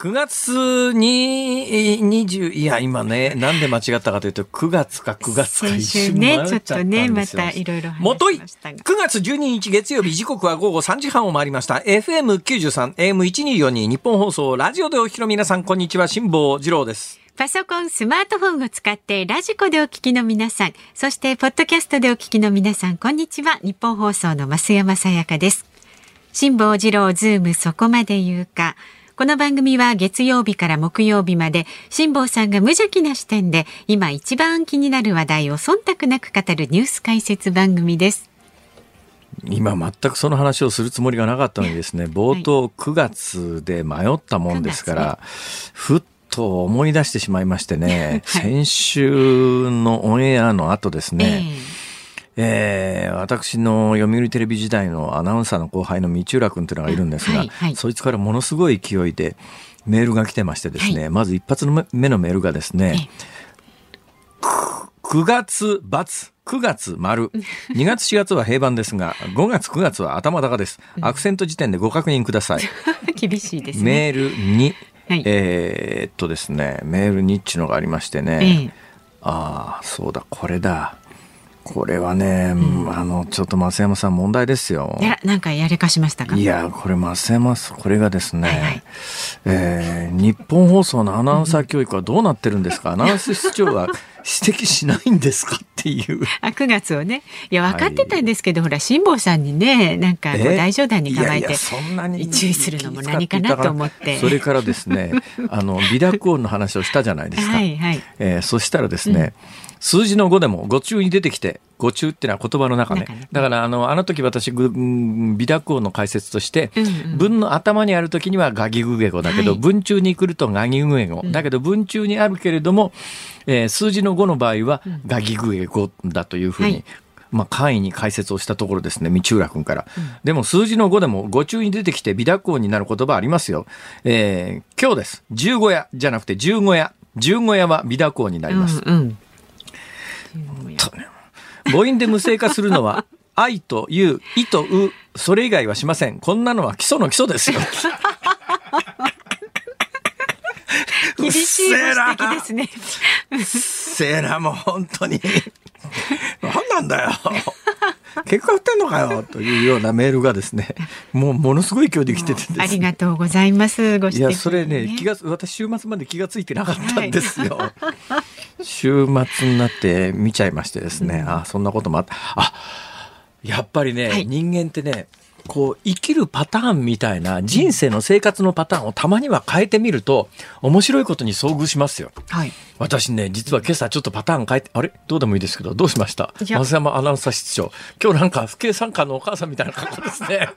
9月に20、いや、今ね、なんで間違ったかというと、9月か9月か先一週ね、ちょっとね、またいろいろ話もといしましたが9。月12日月曜日時刻は午後3時半を回りました。FM93、AM1242 日本放送、ラジオでお聞きの皆さん、こんにちは、辛坊治郎です。パソコン、スマートフォンを使ってラジコでお聞きの皆さん、そしてポッドキャストでお聞きの皆さん、こんにちは。日本放送の増山さやかです。辛坊治郎ズームそこまで言うか。この番組は月曜日から木曜日まで辛坊さんが無邪気な視点で今一番気になる話題を忖度なく語るニュース解説番組です。今全くその話をするつもりがなかったのにですね、冒頭9月で迷ったもんですから、ふっと思い出してしまいましてね、はい。先週のオンエアの後ですね、ええー私の読売テレビ時代のアナウンサーの後輩の道浦君というのがいるんですが、はいはいそいつからものすごい勢いでメールが来てましてですね、まず一発の目のメールがですね、9月×、9月丸、2月4月は平板ですが、5月9月は頭高です。アクセント時点でご確認ください。え 厳しいですね。メールに、はいえーっとですね、メールにっちのがありましてね、ええああ、そうだ、これだ。これはね、あの、ちょっと増山さん問題ですよ。やらなんかやれかしましたか？いや、これ増山さん、これがですね、はいはい。えー日本放送のアナウンサー教育はどうなってるんですか、アナウンス室長は 指摘しないんですか？っていう。あ9月をね。いや分かってたんですけど、ほら辛坊さんにねなんか大冗談に構えて注意するのも何かなと思って。それからですね あの微濁音の話をしたじゃないですか、はいはい。えーそしたらですね、数字の5でも語中に出てきて語中っていうのは言葉の中ねだからあのあの時私ぐうん微濁音の解説として、文の頭にある時にはガギグゲ語だけど、はい文中に来るとガギグゲ語、だけど文中にあるけれども、えー数字の5の場合はガギグゲ語だというふうに、はいまあ、簡易に解説をしたところですね、道浦君から。でも数字の5でも語中に出てきて微濁音になる言葉ありますよ。えー今日です。十五夜じゃなくて十五夜。十五夜は微濁音になります。うんうん母音で無声化するのは、愛という、いとう、それ以外はしません。こんなのは基礎の基礎ですよ。厳しいご指摘ですねせえな、もう本当に。何なんだよ。結果売ってんのかよというようなメールがですね、もうものすごい勢いで来ててですねありがとうございますご指摘いや、それね、気が、私週末まで気がついてなかったんですよ。週末になって見ちゃいましてですね、あ、そんなこともあった。あ、やっぱりね、はい人間ってね、こう、生きるパターンみたいな人生の生活のパターンをたまには変えてみると、面白いことに遭遇しますよ。はい私ね、実は今朝ちょっとパターン変えて、あれ？どうでもいいですけど、どうしました？いや。増山アナウンサー室長。今日なんか、不敬参加のお母さんみたいな格好で。すね。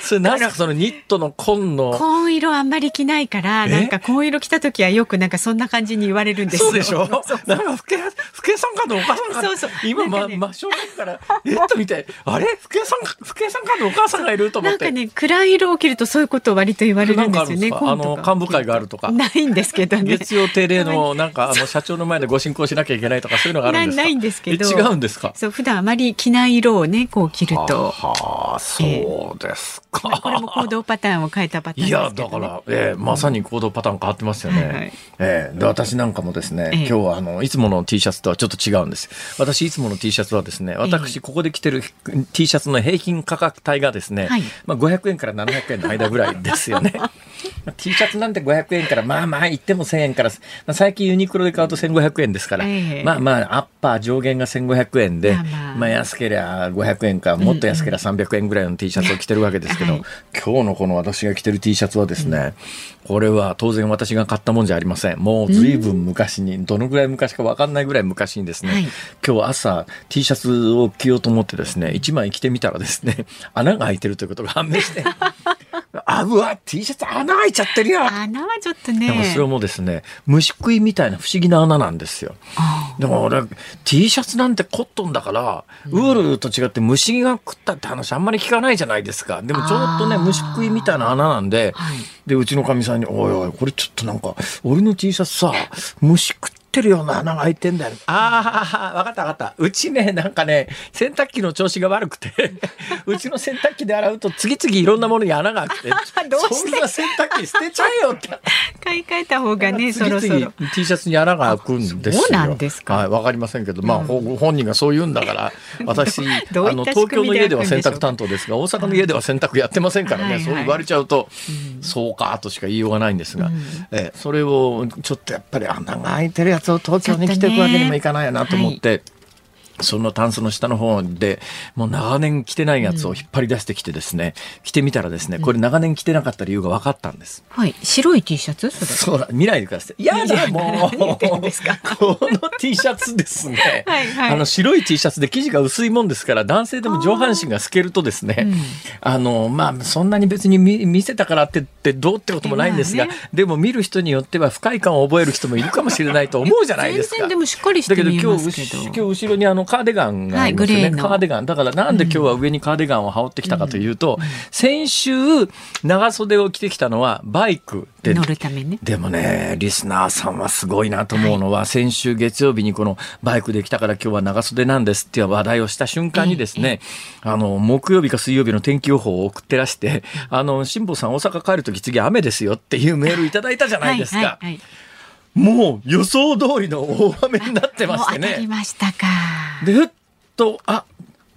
それなんかそのニットの紺の、紺色あんまり着ないからえ？なんか紺色着た時はよくなんかそんな感じに言われるんですよ。そうでしょ？なんか、不敬、不敬参加のお母さんが、そうそう。今、ね真正面から、え？っと見て、あれ？不敬参加、不敬参加のお母さんがいると思って。なんかね暗い色を着るとそういうことを割と言われるんですよねあの幹部会があるとか。ないんですけどね。月曜定例の、なんか、あの、社長の前でご進行しなきゃいけないとか、そういうのがあるんですか？ないんですけど。え違うんですか？そう普段あまり着ない色をねこう着ると。はあ、そうですか。まあこれも行動パターンを変えたパターンいや、だから、えーまさに行動パターン変わってますよね。はいはい。えーで、私なんかもですね、ええ。今日はあの、いつもの T シャツとはちょっと違うんです。私、いつもの T シャツはですね、私、ここで着てる T シャツの平均価格帯がですね、はい。まあ、500円から700円の間ぐらいですよね。まあ T シャツなんて500円から、まあまあ、言っても1000円から、まあ、最近ユニクロで買うと1500円ですから、ええ。まあまあ、アッパー上限が1500円で、まあまあ。まあ安ければ500円か、もっと安ければ300円ぐらいの T シャツを着てるわけですけど、はい。今日のこの私が着てる T シャツはですね、これは当然私が買ったもんじゃありません。もう随分昔に、どのぐらい昔かわかんないぐらい昔にですね、はい今日朝 T シャツを着ようと思ってですね、1枚着てみたらですね、穴が開いてるということが判明して、あ、うわ、T シャツ穴開いちゃってるよ穴はちょっとでもねそれもですね、虫食いみたいな不思議な穴なんですよ。あでも俺 T シャツなんてコットンだから、ウールと違って虫が食ったって話あんまり聞かないじゃないですか。でもちょっとね虫食いみたいな穴なんで、はい。でうちのかみさんに「おいおいこれちょっとなんか俺の T シャツさ虫食ってってるような穴が開いてんだよ。ああ、わかったわかった。うちね、なんかね、洗濯機の調子が悪くて、うちの洗濯機で洗うと次々いろんなものに穴が開くて、どうして？そんな洗濯機捨てちゃえよって。買い替えた方がね、そろそ次ろ。々 T シャツに穴が開くんですよ。そうなんですかはい、わかりませんけど、まあ、ほ本人がそう言うんだから、私、あの、東京の家では洗濯担当ですが、大阪の家では洗濯やってませんからね、はいはいそう言われちゃうと、そうかとしか言いようがないんですが、えそれをちょっとやっぱり穴が開いてるやつを東京に来ていくわけにもいかないよなと思って。そのタンスの下の方で、もう長年着てないやつを引っ張り出してきてですね、着てみたらですね、これ長年着てなかった理由が分かったんです。はい。白い T シャツ？そうだ、見ないでください。いやだ、もう。この T シャツですね。はいはいあの、白い T シャツで生地が薄いもんですから、男性でも上半身が透けるとですね、あの、まあ、そんなに別に見見せたからってってどうってこともないんですが、まあねでも見る人によっては不快感を覚える人もいるかもしれないと思うじゃないですか。全然でもしっかりしてだけど見え今日ますけど。今日後ろにあのカーディガンがありますよね、はいカーディガン。だからなんで今日は上にカーディガンを羽織ってきたかというと、先週長袖を着てきたのはバイクで。乗るためね。でもね、リスナーさんはすごいなと思うのは、先週月曜日にこのバイクで来たから今日は長袖なんですっていう話題をした瞬間にですね、あの、木曜日か水曜日の天気予報を送ってらして、あの、辛坊さん大阪帰るとき次雨ですよっていうメールいただいたじゃないですか。はいはいはいもう予想通りの大雨になってましてね。ましたか。で、ふっと、あ、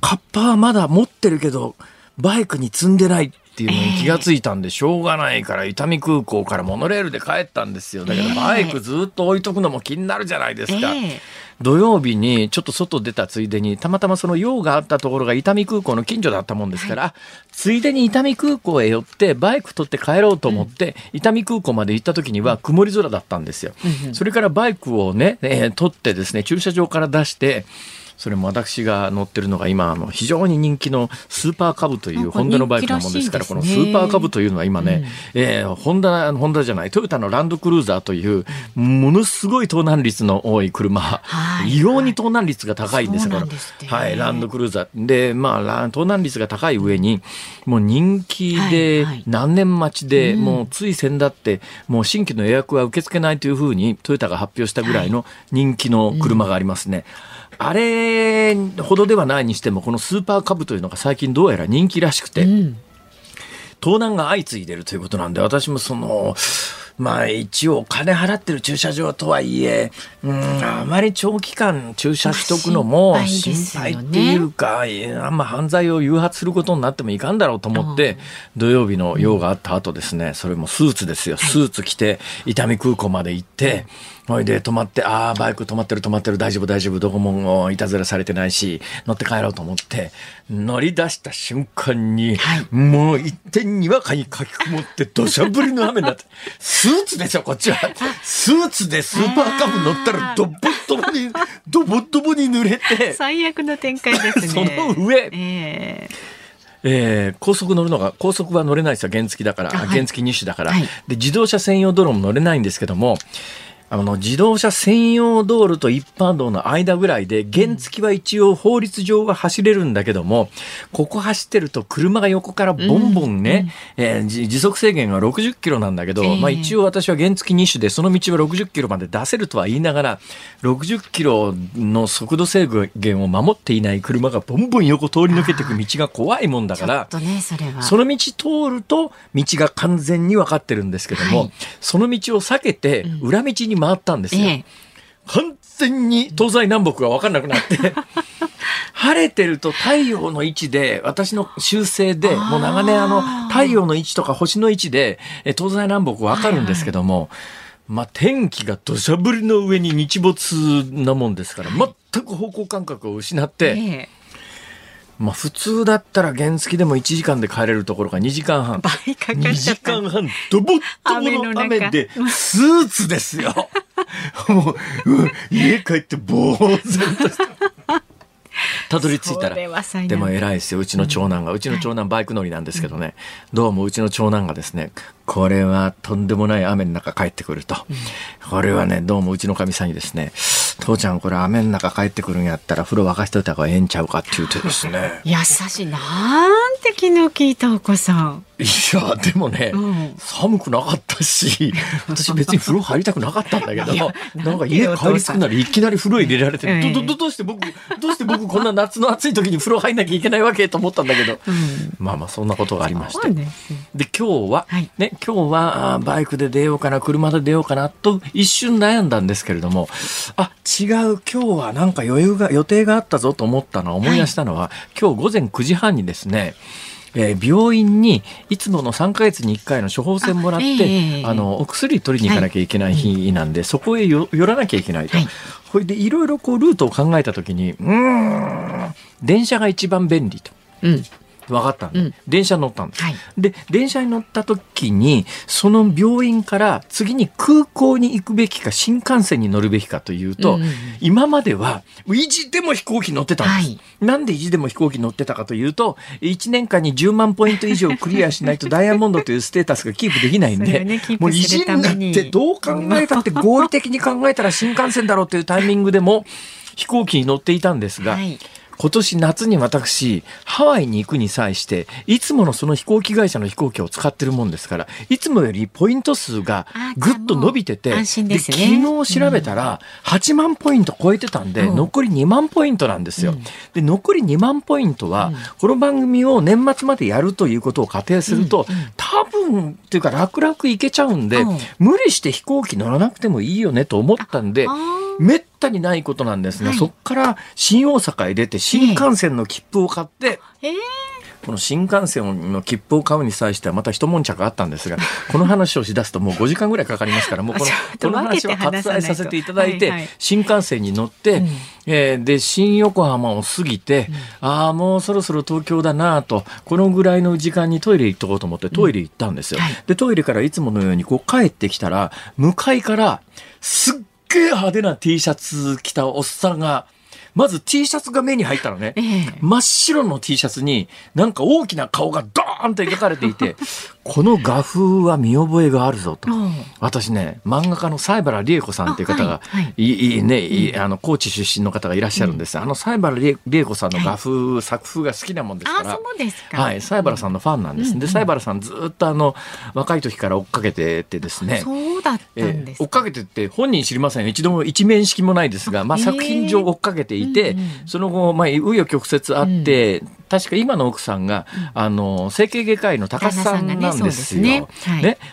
カッパはまだ持ってるけど、バイクに積んでないっていうのに気がついたんで、しょうがないから、伊丹空港からモノレールで帰ったんですよ。だけど、ええバイクずっと置いとくのも気になるじゃないですか。ええ土曜日にちょっと外出たついでに、たまたまその用があったところが伊丹空港の近所だったもんですから、ついでに伊丹空港へ寄って、バイク取って帰ろうと思って、伊丹空港まで行った時には曇り空だったんですよ。それからバイクをね、えー取ってですね、駐車場から出して、それも私が乗ってるのが今、あの、非常に人気のスーパーカブというホンダのバイクなもんですから、このスーパーカブというのは今ね、えーホンダ、ホンダじゃない、トヨタのランドクルーザーという、ものすごい盗難率の多い車、はい。異様に盗難率が高いんですよ、そうこれ。なんですって。はい、ランドクルーザー。で、まあラ、盗難率が高い上に、もう人気で何年待ちで、もうつい先だって、もう新規の予約は受け付けないというふうに、トヨタが発表したぐらいの人気の車がありますね。あれほどではないにしても、このスーパーカブというのが最近どうやら人気らしくて、うん。盗難が相次いでるということなんで、私もその、まあ一応お金払ってる駐車場とはいえ、うん、あまり長期間駐車しとくのもまあ心心配っていうか、いやあんま犯罪を誘発することになってもいかんだろうと思って、土曜日の用があった後ですね、それもスーツですよ。スーツ着て、伊丹空港まで行って、ほいで止まって、ああ、バイク止まってる止まってる、大丈夫大丈夫、どこもいたずらされてないし、乗って帰ろうと思って、乗り出した瞬間に、もう一点にわかに書き込もって、土砂降りの雨になって、スーツですよ、こっちは。スーツでスーパーカブ乗ったら、ドボッドボに、ドボッドボに濡れて、最悪の展開ですね。その上。ええ。えー高速乗るのが、高速は乗れないですよ、原付だから、あはい。原付2種だから、はい。で、自動車専用道路も乗れないんですけども、あの、自動車専用道路と一般道の間ぐらいで、原付は一応法律上は走れるんだけども、ここ走ってると車が横からボンボンね、え時速制限が60キロなんだけど、ええ。まあ一応私は原付2種で、その道は60キロまで出せるとは言いながら、60キロの速度制限を守っていない車がボンボン横通り抜けていく道が怖いもんだからその道通ると道が完全に分かってるんですけども、はい。その道を避けて裏道に回ったんですよ。ええ。完全に東西南北が分かんなくなって、晴れてると太陽の位置で、私の修正で、もう長年あの、太陽の位置とか星の位置で、え東西南北分かるんですけども、まあ、天気が土砂降りの上に日没なもんですから、全く方向感覚を失って、ええまあ普通だったら原付でも1時間で帰れるところが2時間半。倍かか2時っちゃった。間半、ドボッドボの雨で、スーツですよ。もう、うん家帰って呆然として。たどり着いたら。難でも偉いですよ、うちの長男が。うちの長男バイク乗りなんですけどね。どうもうちの長男がですね、これはとんでもない雨の中帰ってくると。これはね、どうもうちのかみさんにですね、父ちゃんこれ雨の中帰ってくるんやったら風呂沸かしといた方がええんちゃうかって言うてですね。優しい。なんて昨日聞いたお子さん。いや、でもね、うん寒くなかったし、私別に風呂入りたくなかったんだけどなんか家帰り着くならいきなり風呂入れられて、ええど、ど、どどうして僕、どうして僕 こんな夏の暑い時に風呂入んなきゃいけないわけ？と思ったんだけど、うんまあまあそんなことがありまして。で今日は、はいね、今日はあーバイクで出ようかな、車で出ようかな、と一瞬悩んだんですけれども、あ、違う、今日はなんか余裕が、予定があったぞと思ったのは、思い出したのは、今日午前9時半にですね、えー病院にいつもの3ヶ月に1回の処方箋もらってあ、あえ。えのお薬取りに行かなきゃいけない日なんで、そこへよ寄らなきゃいけないと。はい。これでいろいろこうルートを考えた時にうーん電車が一番便利と。うん分かったんで、うん。電車に乗ったんです。はい。で電車に乗った時にその病院から次に空港に行くべきか新幹線に乗るべきかというと、うん今までは意地でも飛行機乗ってたんです、はい。なんで意地でも飛行機乗ってたかというと1年間に10万ポイント以上クリアしないとダイヤモンドというステータスがキープできないんで、をね。もう意地になってどう考えたって合理的に考えたら新幹線だろうというタイミングでも飛行機に乗っていたんですが、はい今年夏に私ハワイに行くに際していつものその飛行機会社の飛行機を使ってるもんですからいつもよりポイント数があぐっと伸びてて安心ですね。昨日調べたら8万ポイント超えてたんで、うん。残り2万ポイントなんですよ。うん。で残り2万ポイントは、うん。この番組を年末までやるということを仮定すると、多分っていうか楽々いけちゃうんで、うん。無理して飛行機乗らなくてもいいよねと思ったんで。めったにないことなんですが、はい。そこから新大阪へ出て新幹線の切符を買って、えーこの新幹線の切符を買うに際してはまた一悶着あったんですが、この話をしだすともう5時間ぐらいかかりますから、もうこのこの話は割愛させていただいて、はいはい。新幹線に乗って、うん。えーで、新横浜を過ぎて、ああ、もうそろそろ東京だなと、このぐらいの時間にトイレ行っとこうと思ってトイレ行ったんですよ。はい。で、トイレからいつものようにこう帰ってきたら、向かいから、すっげえ派手な T シャツ着たおっさんが、まず T シャツが目に入ったのね。ええ真っ白の T シャツになんか大きな顔がドーンと描かれていてこの画風は見覚えがあるぞと。うん。私ね漫画家の西原理恵子さんっていう方が、あはいはい。いいいね、いいあの高知出身の方がいらっしゃるんです、あの西原理恵子さんの画風、作風が好きなもんですから。はい、西原さんのファンなんです、で西原さんずっとあの若い時から追っかけててですね。そうだったんですえー追っかけてって本人知りませんよ。一度も一面識もないですが、まあ、作品上追っかけていて、うんうんその後、まあ、紆余曲折あって、確か今の奥さんが、あの整形外科医の高須さんなんですよ。ね。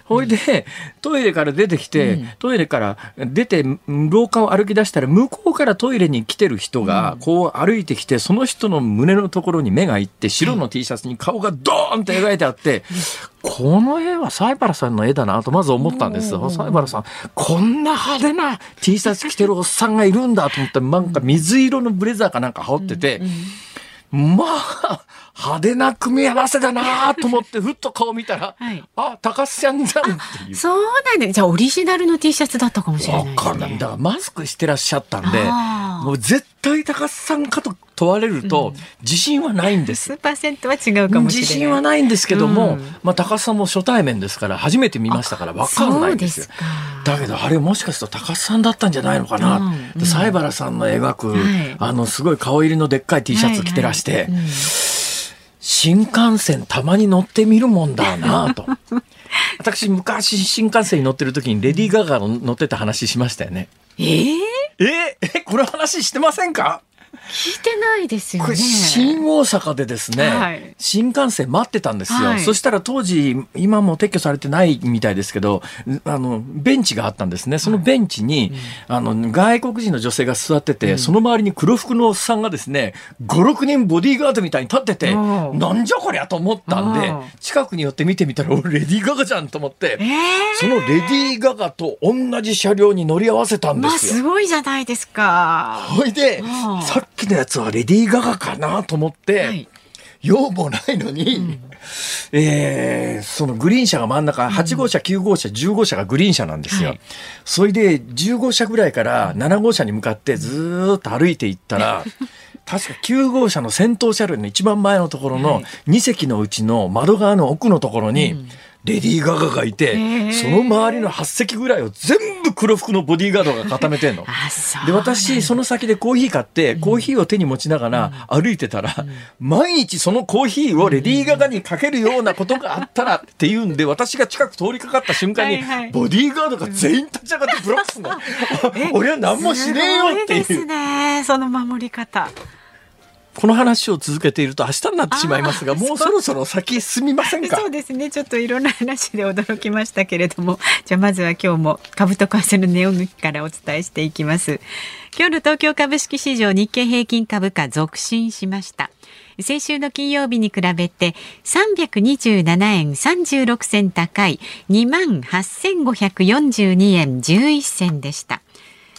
ほいでトイレから出てきて、うん。トイレから出て廊下を歩き出したら向こうからトイレに来てる人がこう歩いてきてその人の胸のところに目がいって白の T シャツに顔がドーンと描いてあって、この絵は西原さんの絵だなとまず思ったんですよ。西原さん、こんな派手な T シャツ着てるおっさんがいるんだと思って、なんか水色のブレザーかなんか羽織ってて、まあ、派手な組み合わせだなと思って、ふっと顔見たら、はい。あ、高須ちゃんじゃんっていう。そうなんですじゃあオリジナルの T シャツだったかもしれないね。かんない。だ。からマスクしてらっしゃったんでもう絶対高須さんかと問われると、自信はないんです。数。パーセントは違うかもしれない。自信はないんですけども、うん。まあ高須さんも初対面ですから初めて見ましたからわかんないんですよだけどあれもしかすると高須さんだったんじゃないのかな、うん。で西原さんの描く、はい。あのすごい顔入りのでっかい T シャツ着てらして、はいはい。うん新幹線たまに乗ってみるもんだなと。私昔新幹線に乗ってる時にレディー・ガガの乗ってた話しましたよね。えー？ええこの話してませんか？聞いてないですよね。新大阪でですね、はい。新幹線待ってたんですよ、はい。そしたら当時今も撤去されてないみたいですけどあのベンチがあったんですね。そのベンチに、あの外国人の女性が座ってて、その周りに黒服のおっさんがですね56人ボディーガードみたいに立っててう。んなんじゃこりゃと思ったんでう。ん近くに寄って見てみたら俺レディー・ガガじゃんと思って、えー。そのレディー・ガガと同じ車両に乗り合わせたんでまあすよ。すごいじゃないですかほいでうんさっきのやつはレディー・ガガかなと思って、はい。用もないのに、えーそのグリーン車が真ん中、8号車、9号車、10号車がグリーン車なんですよ。はい。それで10号車ぐらいから7号車に向かってずーっと歩いていったら、確か9号車の先頭車両の一番前のところのはい。2席のうちの窓側の奥のところに、レディー・ガガがいて、その周りの8席ぐらいを全部黒服のボディーガードが固めてんの。で、私、その先でコーヒー買って、コーヒーを手に持ちながら歩いてたら、毎日そのコーヒーをレディー・ガガにかけるようなことがあったらっていうんで、私が近く通りかかった瞬間に、ボディーガードが全員立ち上がってブロックするの。俺は何もしねえよっていう。ですね、その守り方。この話を続けていると明日になってしまいますがもうそろそろ先進みませんか？そうですね。ちょっといろんな話で驚きましたけれども。じゃあまずは今日も株と為替の値動きからお伝えしていきます。今日の東京株式市場日経平均株価続伸しました。先週の金曜日に比べて327円36銭高い2万8542円11銭でした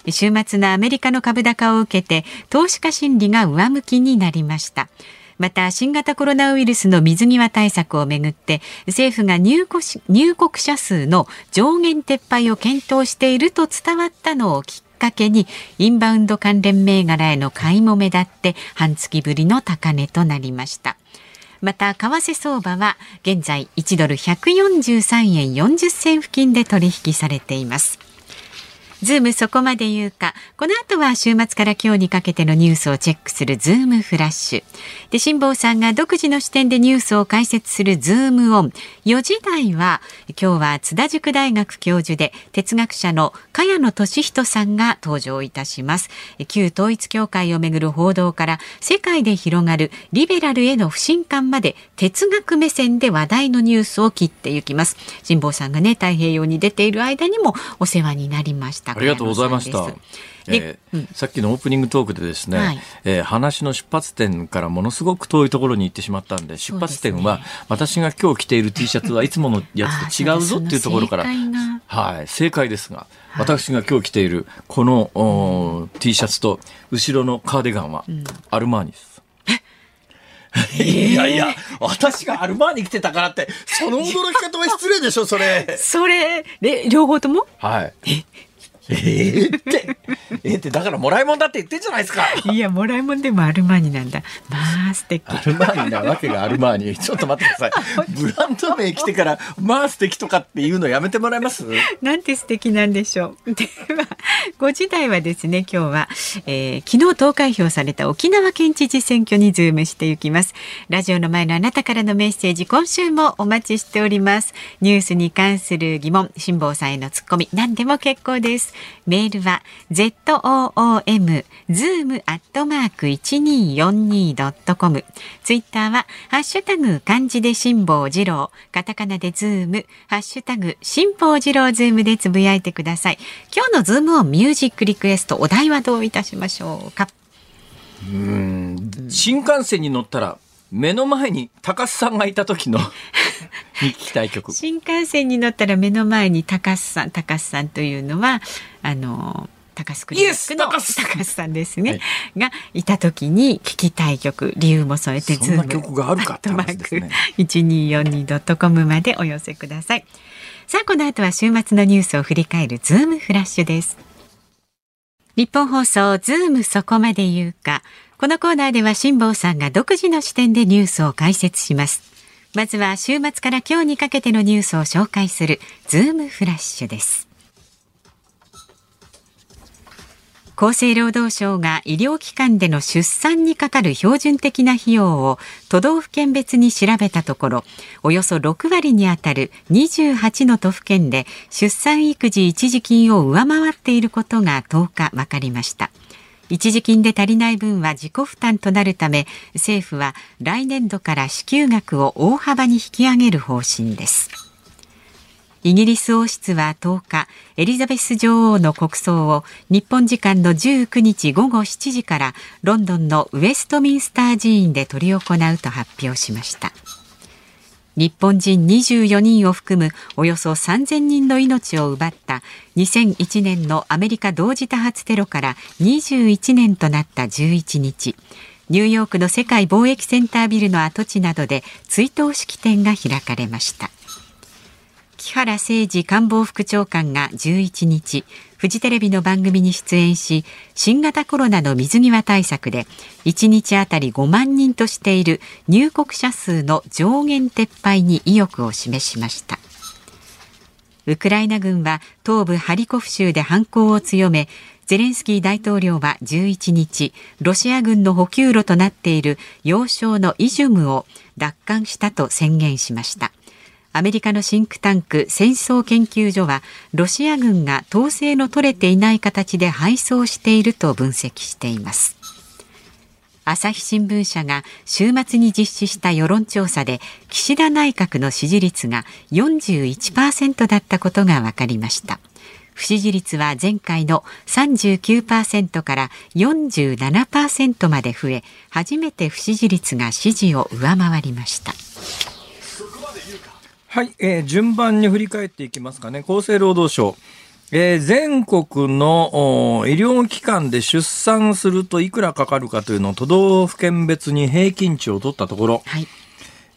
週末のアメリカの株高を受けて投資家心理が上向きになりました。また新型コロナウイルスの水際対策をめぐって政府が入国入国者数の上限撤廃を検討していると伝わったのをきっかけにインバウンド関連銘柄への買いも目立って半月ぶりの高値となりました。また為替相場は現在1ドル143円40銭付近で取引されています。ズームそこまで言うか。この後は週末から今日にかけてのニュースをチェックするズームフラッシュ。で、辛坊さんが独自の視点でニュースを解説するズームオン。4時台は、今日は津田塾大学教授で哲学者の茅野俊人さんが登場いたします。旧統一教会をめぐる報道から世界で広がるリベラルへの不信感まで哲学目線で話題のニュースを切っていきます。辛坊さんがね、太平洋に出ている間にもお世話になりました。ありがとうございました。えーうん、さっきのオープニングトークでですね、はい、えー、話の出発点からものすごく遠いところに行ってしまったんで出発点は、私が今日着ている T シャツはいつものやつと違うぞっていうところからはい、正解ですが、私が今日着ているこの、うん、T シャツと後ろのカーディガンはアルマーニです。いやいや、私がアルマーニ着てたからって、その驚き方は失礼でしょ、それ。それ、で、両方とも？はい。えー、って、えー、って、だからもらいもんだって言ってんじゃないですか。いや、もらいもんでもアルマーニなんだ。まあ、素敵。アルマーニなわけがアルマーニ。ちょっと待ってください。ブランド名来てから、まあ素敵とかっていうのやめてもらえます？なんて素敵なんでしょう。では、5時台はですね、今日は、えー、昨日投開票された沖縄県知事選挙にズームしていきます。ラジオの前のあなたからのメッセージ、今週もお待ちしております。ニュースに関する疑問、辛坊さんへのツッコミ、何でも結構です。メールは zoom zoom アットマーク一二四二ドットコム。ツイッターはハッシュタグ漢字で辛坊治郎、カタカナでズーム、ハッシュタグ辛坊治郎ズームでつぶやいてください。今日のズームをミュージックリクエストお題はどういたしましょうか？うん新幹線に乗ったら目の前に高須さんがいた時のに聞きたい曲新幹線に乗ったら目の前に高須さん高須さんというのはあの高須クリニックの高須。さんですね、はい、がいた時に聞きたい曲理由も添えてそんな曲があるかって話ですね。一二四二ドットコムまでお寄せください。さあこの後は週末のニュースを振り返るズームフラッシュです。ニッポン放送ズームそこまで言うかこのコーナーでは辛坊さんが独自の視点でニュースを解説します。まずは週末から今日にかけてのニュースを紹介するズームフラッシュです。厚生労働省が医療機関での出産にかかる標準的な費用を都道府県別に調べたところおよそ6割にあたる28の都府県で出産育児一時金を上回っていることが10日分かりました一時金で足りない分は自己負担となるため政府は来年度から支給額を大幅に引き上げる方針ですイギリス王室は10日、エリザベス女王の国葬を日本時間の19日午後7時からロンドンのウェストミンスター寺院で執り行うと発表しました。日本人24人を含むおよそ3000人の命を奪った2001年のアメリカ同時多発テロから21年となった11日。ニューヨークの世界貿易センタービルの跡地などで追悼式典が開かれました。木原誠二官房副長官が11日フジテレビの番組に出演し新型コロナの水際対策で1日あたり5万人としている入国者数の上限撤廃に意欲を示しました。ウクライナ軍は東部ハリコフ州で反攻を強めゼレンスキー大統領は11日ロシア軍の補給路となっている要衝のイジュムを奪還したと宣言しました。アメリカのシンクタンク戦争研究所はロシア軍が統制の取れていない形で敗走していると分析しています。朝日新聞社が週末に実施した世論調査で岸田内閣の支持率が41%だったことが分かりました。不支持率は前回の39%から47%まで増え初めて不支持率が支持を上回りました。はい、えー、順番に振り返っていきますかね。厚生労働省。えー、全国の医療機関で出産するといくらかかるかというのを都道府県別に平均値を取ったところ、はい。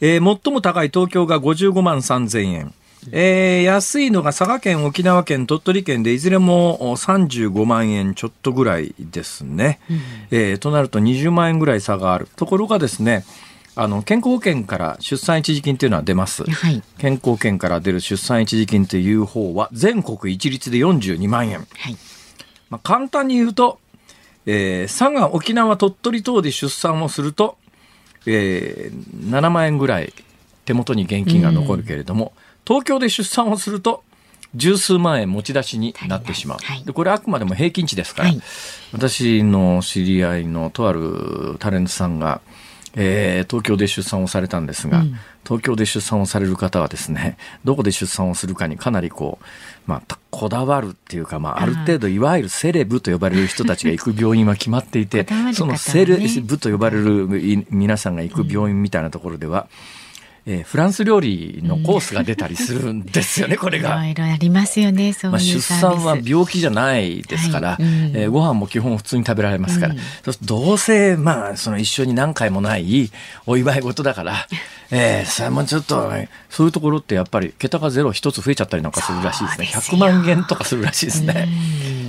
えー、最も高い東京が55万3000円、えー、安いのが佐賀県、沖縄県、鳥取県でいずれも35万円ちょっとぐらいですね、うん、えー、となると20万円ぐらい差がある。ところがですねあの健康保険から出産一時金というのは出ます、はい、健康保険から出る出産一時金という方は全国一律で42万円、はい、まあ、簡単に言うと、えー、佐賀沖縄鳥取等で出産をすると、えー、7万円ぐらい手元に現金が残るけれども、東京で出産をすると十数万円持ち出しになってしまう、はい、でこれあくまでも平均値ですから、はい、私の知り合いのとあるタレントさんが、えー、東京で出産をされたんですが、うん、東京で出産をされる方はですね どこで出産をするかにかなりこう、まあ、こだわるっていうか、まあ、ある程度いわゆるセレブと呼ばれる人たちが行く 病院は決まっていて、ね、そのセレブと呼ばれる皆さんが行く病院みたいなところでは、うんえー、フランス料理のコースが出たりするんですよね、これが。いろいろありますよね、そういうまあ、出産は病気じゃないですから、はいうん、えー、ご飯も基本普通に食べられますから、うん、どうせ、まあ、その一緒に何回もないお祝い事だから、えー、それもちょっと、ね、そういうところってやっぱり桁がゼロ一つ増えちゃったりなんかするらしいですね。す100万円とかするらしいですね。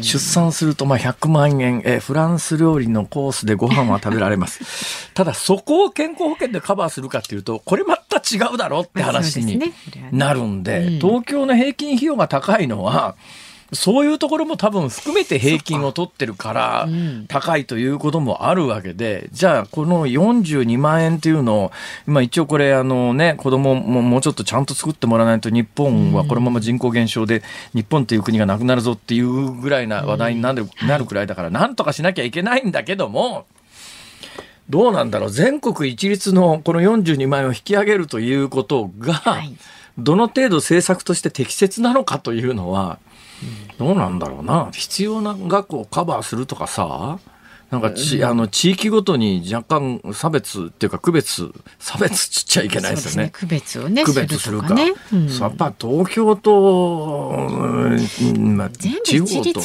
出産するとまあ100万円、えー、フランス料理のコースでご飯は食べられます。ただそこを健康保険でカバーするかっていうと、これまた違うだろうって話になるんで、東京の平均費用が高いのは、そういうところも多分含めて平均を取ってるから高いということもあるわけで、じゃあこの42万円っていうのを、今一応これあのね、子供ももうちょっとちゃんと作ってもらわないと日本はこのまま人口減少で日本っていう国がなくなるぞっていうぐらいな話題になる,、なるくらいだからなんとかしなきゃいけないんだけども、どうなんだろう。全国一律のこの42万円を引き上げるということが、どの程度政策として適切なのかというのは、どうなんだろうな。必要な額をカバーするとかさなんかち、あの地域ごとに若干差別っていうか区別差別ちっちゃいけないですよね。ね。区別をね区別するか。ね。うん、やっぱ東京と、うんまあ、地方と。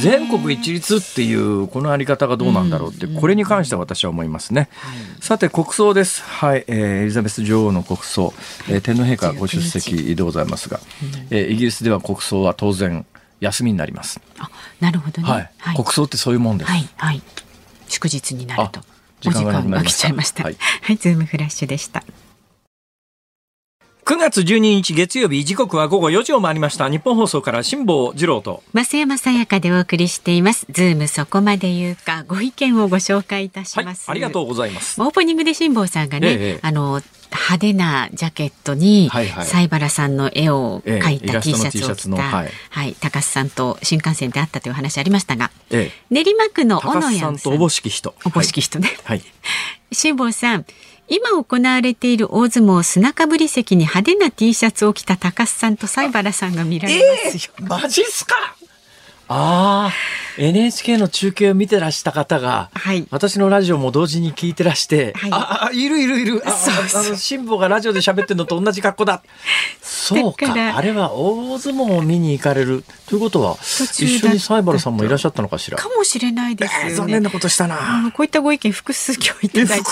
全国一律っていうこのあり方がどうなんだろうって、これに関しては私は思いますね。うん、さて国葬です。はい、えー、エリザベス女王の国葬、えー、天皇陛下ご出席でございますが、えー、イギリスでは国葬は当然休みになります。あ、なるほどね。はい。はい、国葬ってそういうもんです。はい、はい。祝日になると。時間が来ちゃいました。はい、はい、ズームフラッシュでした。9月12日月曜日時刻は午後4時を回りました。日本放送から辛坊治郎と。増山さやかでお送りしています。ズームそこまで言うかご意見をご紹介いたします、はい、ありがとうございます。オープニングで辛坊さんがね、ええ、あの派手なジャケットに、はいはい、西原さんの絵を描いた T シャツを着た、はい、はい、高須さんと新幹線で会ったという話ありましたが、ええ、練馬区の小野谷さん。とおぼしき人。おぼしき人ね、はい、辛坊さん今行われている大相撲砂かぶり席に派手な T シャツを着た高須さんと西原さんが見られますよ。えー、マジっすかああ、NHK の中継を見てらした方が、はい、私のラジオも同時に聞いてらして、はい、ああ、いるいるいる。ああの、辛抱がラジオで喋ってるのと同じ格好だ。そうか、あれは大相撲を見に行かれる。ということは、一緒に西原さんもいらっしゃったのかしら？かもしれないです、ねえー、残念なことしたな。こういったご意見複数今日いただいて、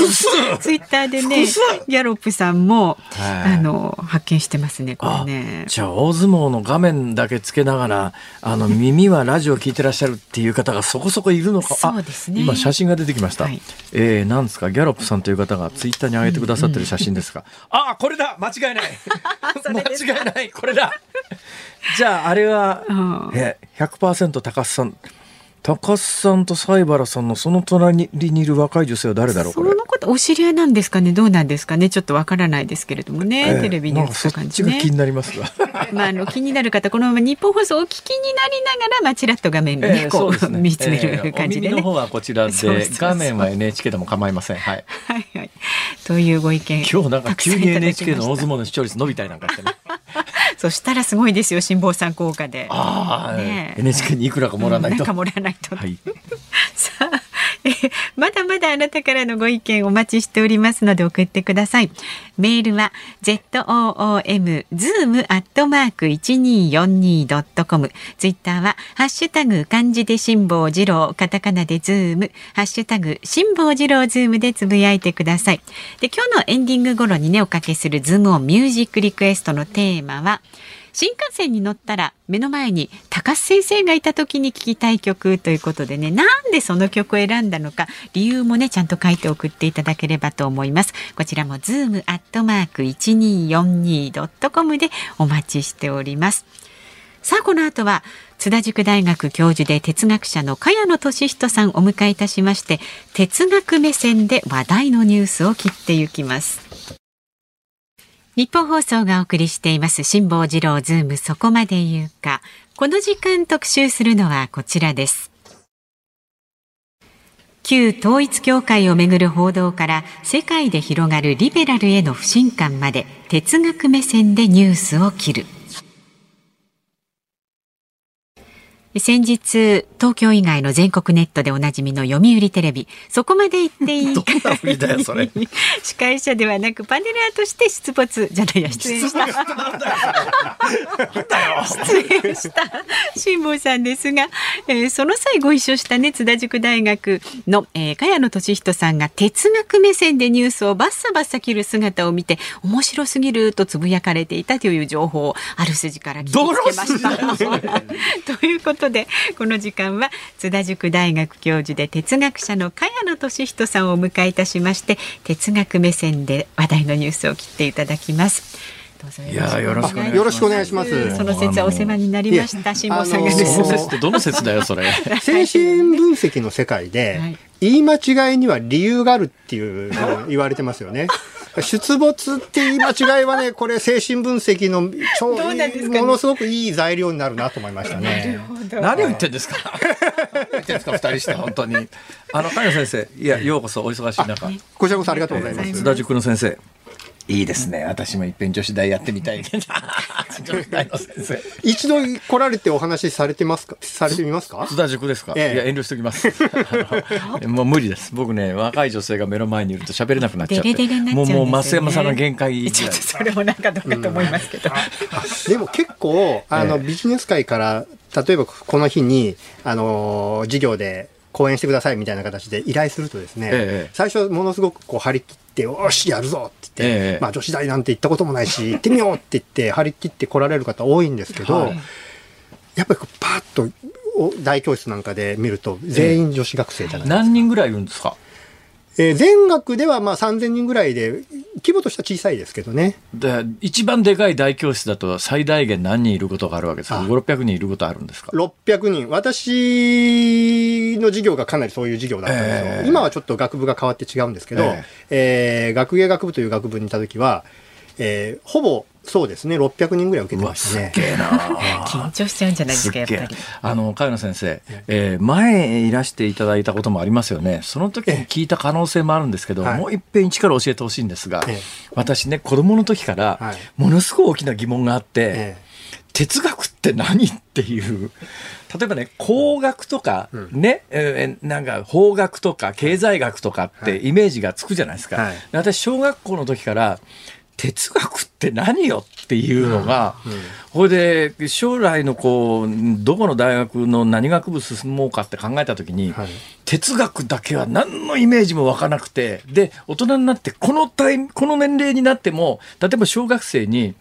ツイッターでね、ギャロップさんも、はい、あの、発見してますね、これね。じゃあ、大相撲の画面だけつけながら、あの、耳はラジオ聞いてらっしゃるっっていう方がそこそこいるのか。そうですね。今写真が出てきました。はい、えー、なんですか、ギャロップさんという方がツイッターに上げてくださってる写真ですか？うんうん、ああ、これだ間違いない 間違いないこれだじゃあ、あれは、え100%高須さん。高須さんと西原さんのその隣にいる若い女性は誰だろう？その方お知り合いなんですかね？どうなんですかね？ちょっとわからないですけれどもね、えー、テレビに映った感じね。気になりますが まああの気になる方このまま日本放送お聞きになりながらまあちらっと画面にね、えー、こう、ね、見つめる感じでね、えー、の方はこちらで 画面は NHK でも構いません。はい。はいはい。というご意見今日なんか急に NHK の大相撲の視聴率伸びたりなんかしてねそしたらすごいですよ辛坊さん効果で。ああ、ね、NHK にいくらかもらわないと。かもらわないと。はい、さあ、えまだまだあなたからのご意見お待ちしておりますので送ってください。メールは z o o m zoom アットマーク一二四二ドットコム。ツイッターはハッシュタグ漢字で辛坊治郎、カタカナでズーム、ハッシュタグ辛坊治郎ズームでつぶやいてください。で今日のエンディング頃にねおかけするズームオンミュージックリクエストのテーマは。新幹線に乗ったら目の前に高須先生がいた時に聴きたい曲ということでねなんでその曲を選んだのか理由もねちゃんと書いて送っていただければと思います。こちらもズームアットマーク 1242.com でお待ちしております。さあこの後は津田塾大学教授で哲学者の茅野俊人さんをお迎えいたしまして哲学目線で話題のニュースを切っていきます。日本放送がお送りしています辛坊治郎ズームそこまで言うか。この時間特集するのはこちらです。旧統一教会をめぐる報道から世界で広がるリベラルへの不信感まで哲学目線でニュースを切る。先日東京以外の全国ネットでおなじみの読売テレビそこまで言っていい司会者ではなくパネラーとして出没じゃないや出演した。出演した。辛坊さんですが、えー、その際ご一緒したね津田塾大学の、えー、茅野俊人さんが哲学目線でニュースをバッサバッサ切る姿を見て面白すぎるとつぶやかれていたという情報をある筋から聞きつけました。ということでこの時間は津田塾大学教授で哲学者の茅野俊人さんをお迎えいたしまして哲学目線で話題のニュースを切っていただきます。いやよろしくよろしくお願いします。その説はお世話になりました。辛坊さんがですね。どの説だよそれ。精神分析の世界で、言い間違いには理由があるっていうのを言われてますよね。出没って言い間違いはね、これ精神分析の超、ね、ものすごくいい材料になるなと思いましたね。何を言ってんですか？何言ってんですか二人して本当に。あの、谷先生、いや、ようこそお忙しい中。こちらこそありがとうございます。津田塾の先生。いいですね。私も一遍女子大やってみたい。女子大の先生。一度来られてお話しされてますか？されてみますか？津田塾ですか、ええ、いや、遠慮しておきます。もう無理です。僕ね、若い女性が目の前にいると喋れなくなっちゃって。デレデレね、もう、もう、増山さんの限界ちょっとそれもなんかどうかと思いますけど。うん、でも結構、あの、ビジネス界から、例えばこの日に、あの、授業で、講演してくださいみたいな形で依頼するとですね、ええ、最初ものすごくこう張り切って、よし、やるぞって言って、え、まあ女子大なんて行ったこともないし、行ってみようって言って張り切って来られる方多いんですけど、はい、やっぱりパッと大教室なんかで見ると全員女子学生じゃないですか。何人ぐらいいるんですか？えー、全額ではまあ3000人ぐらいで、規模としては小さいですけどね。で一番でかい大教室だと最大限何人いることがあるわけですか ?5、600人いることあるんですか ?600 人。私の授業がかなりそういう授業だったんですよ。えー、今はちょっと学部が変わって違うんですけど、えー、えー、学芸学部という学部にいたときは、えー、ほぼそうですね、600人ぐらい受けてましたね。緊張しちゃうんじゃないですか、やっぱり。あの、茅野先生、えー、前いらしていただいたこともありますよね。その時に聞いた可能性もあるんですけど、もう一遍一から教えてほしいんですが、私ね、子供の時から、ものすごい大きな疑問があって、哲学って何っていう。例えばね、工学とか、ね、えー、なんか法学とか経済学とかってイメージがつくじゃないですか。はい、私、小学校の時から、哲学って何よっていうのが、これで将来のこうどこの大学の何学部進もうかって考えた時に、はい、哲学だけは何のイメージも湧かなくてで大人になってこのタイこの年齢になっても例えば小学生に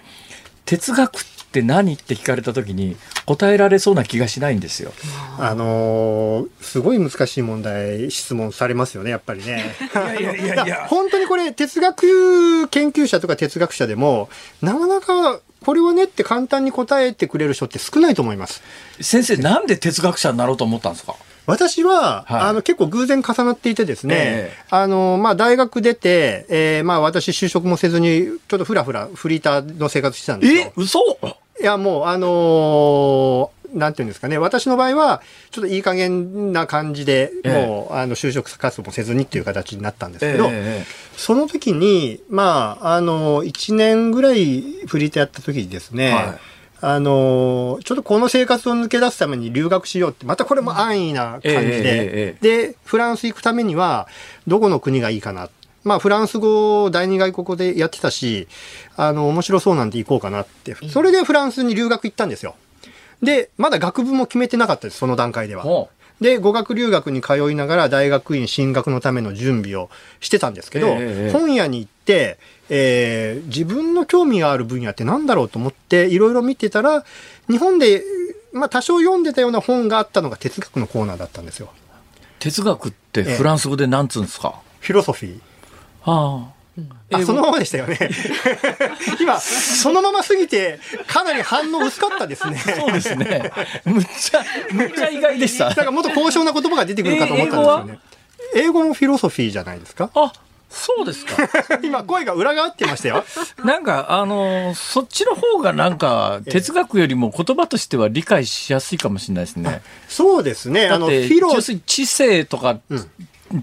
哲学っって何って聞かれた時に答えられそうな気がしないんですよ。あのー、すごい難しい問題質問されますよねやっぱりね。いやいやいやいや本当にこれ哲学研究者とか哲学者でもなかなかこれはねって簡単に答えてくれる人って少ないと思います。先生なんで哲学者になろうと思ったんですか？私は、はい、あの、結構偶然重なっていてですね、えー、あの、まあ、大学出て、えー、まあ、私就職もせずに、ちょっとふらふらフリーターの生活してたんですよ。え嘘いや、もう、あのー、なんていうんですかね、私の場合は、ちょっといい加減な感じで、えー、もう、あの、就職活動もせずにっていう形になったんですけど、えー、その時に、まあ、あの、1年ぐらいフリーターやった時にですね、はい。あのちょっとこの生活を抜け出すために留学しようって、またこれも安易な感じで、で、フランス行くためには、どこの国がいいかな。まあ、フランス語を第二外国語でやってたし、あの、面白そうなんで行こうかなって。それでフランスに留学行ったんですよ。で、まだ学部も決めてなかったです、その段階では。で、語学留学に通いながら大学院進学のための準備をしてたんですけど、えー、本屋に行って、えー、自分の興味がある分野って何だろうと思っていろいろ見てたら、日本で、まあ多少読んでたような本があったのが哲学のコーナーだったんですよ。哲学ってフランス語で何つうんですか、えー、フィロソフィー。はあ。あ、そのままでしたよね。今、そのまますぎて、かなり反応薄かったですね。そうですね。むっちゃ、むっちゃ意外でした。なんかもっと高尚な言葉が出てくるかと思ったんですよね。英語英語もフィロソフィーじゃないですか？あ、そうですか。今声が裏返ってましたよ。なんか、あのー、そっちの方がなんか、哲学よりも言葉としては理解しやすいかもしれないですね。そうですね。あの、フィロ知性とか、うん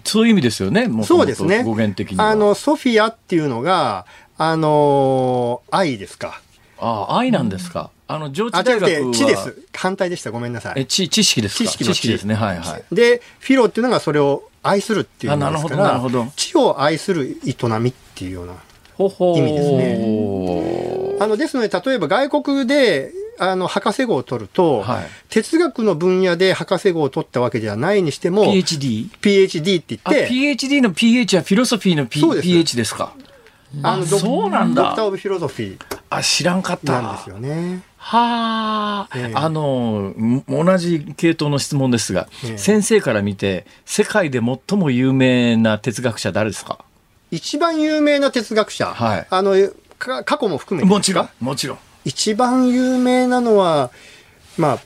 そういう意味ですよね、もそうですね。語源的にあの、ソフィアっていうのが、あのー、愛ですか。ああ、愛なんですか。うん、あの、上智大学は。知です。反対でした。ごめんなさい。え、知、知識ですか？知識の知識ですね。はいはい。で、フィロっていうのがそれを愛するっていう意味ですから、なるほど、知を愛する営みっていうような意味ですね。あの、ですので、例えば外国で、あの、博士号を取ると、はい、哲学の分野で博士号を取ったわけではないにしても、PhD?PhD PhD って言って、PhD の PH はフィロソフィーの、P、PH ですか。あのそうなんだ。ドクター・オブ・フィロソフィー。あ、知らんかった。なんですよね。はあ、えー、あの、同じ系統の質問ですが、えー、先生から見て、世界で最も有名な哲学者誰ですか？一番有名な哲学者。はい。あの、過去も含めてもちろん、もちろん。一番有名なのは、まあ、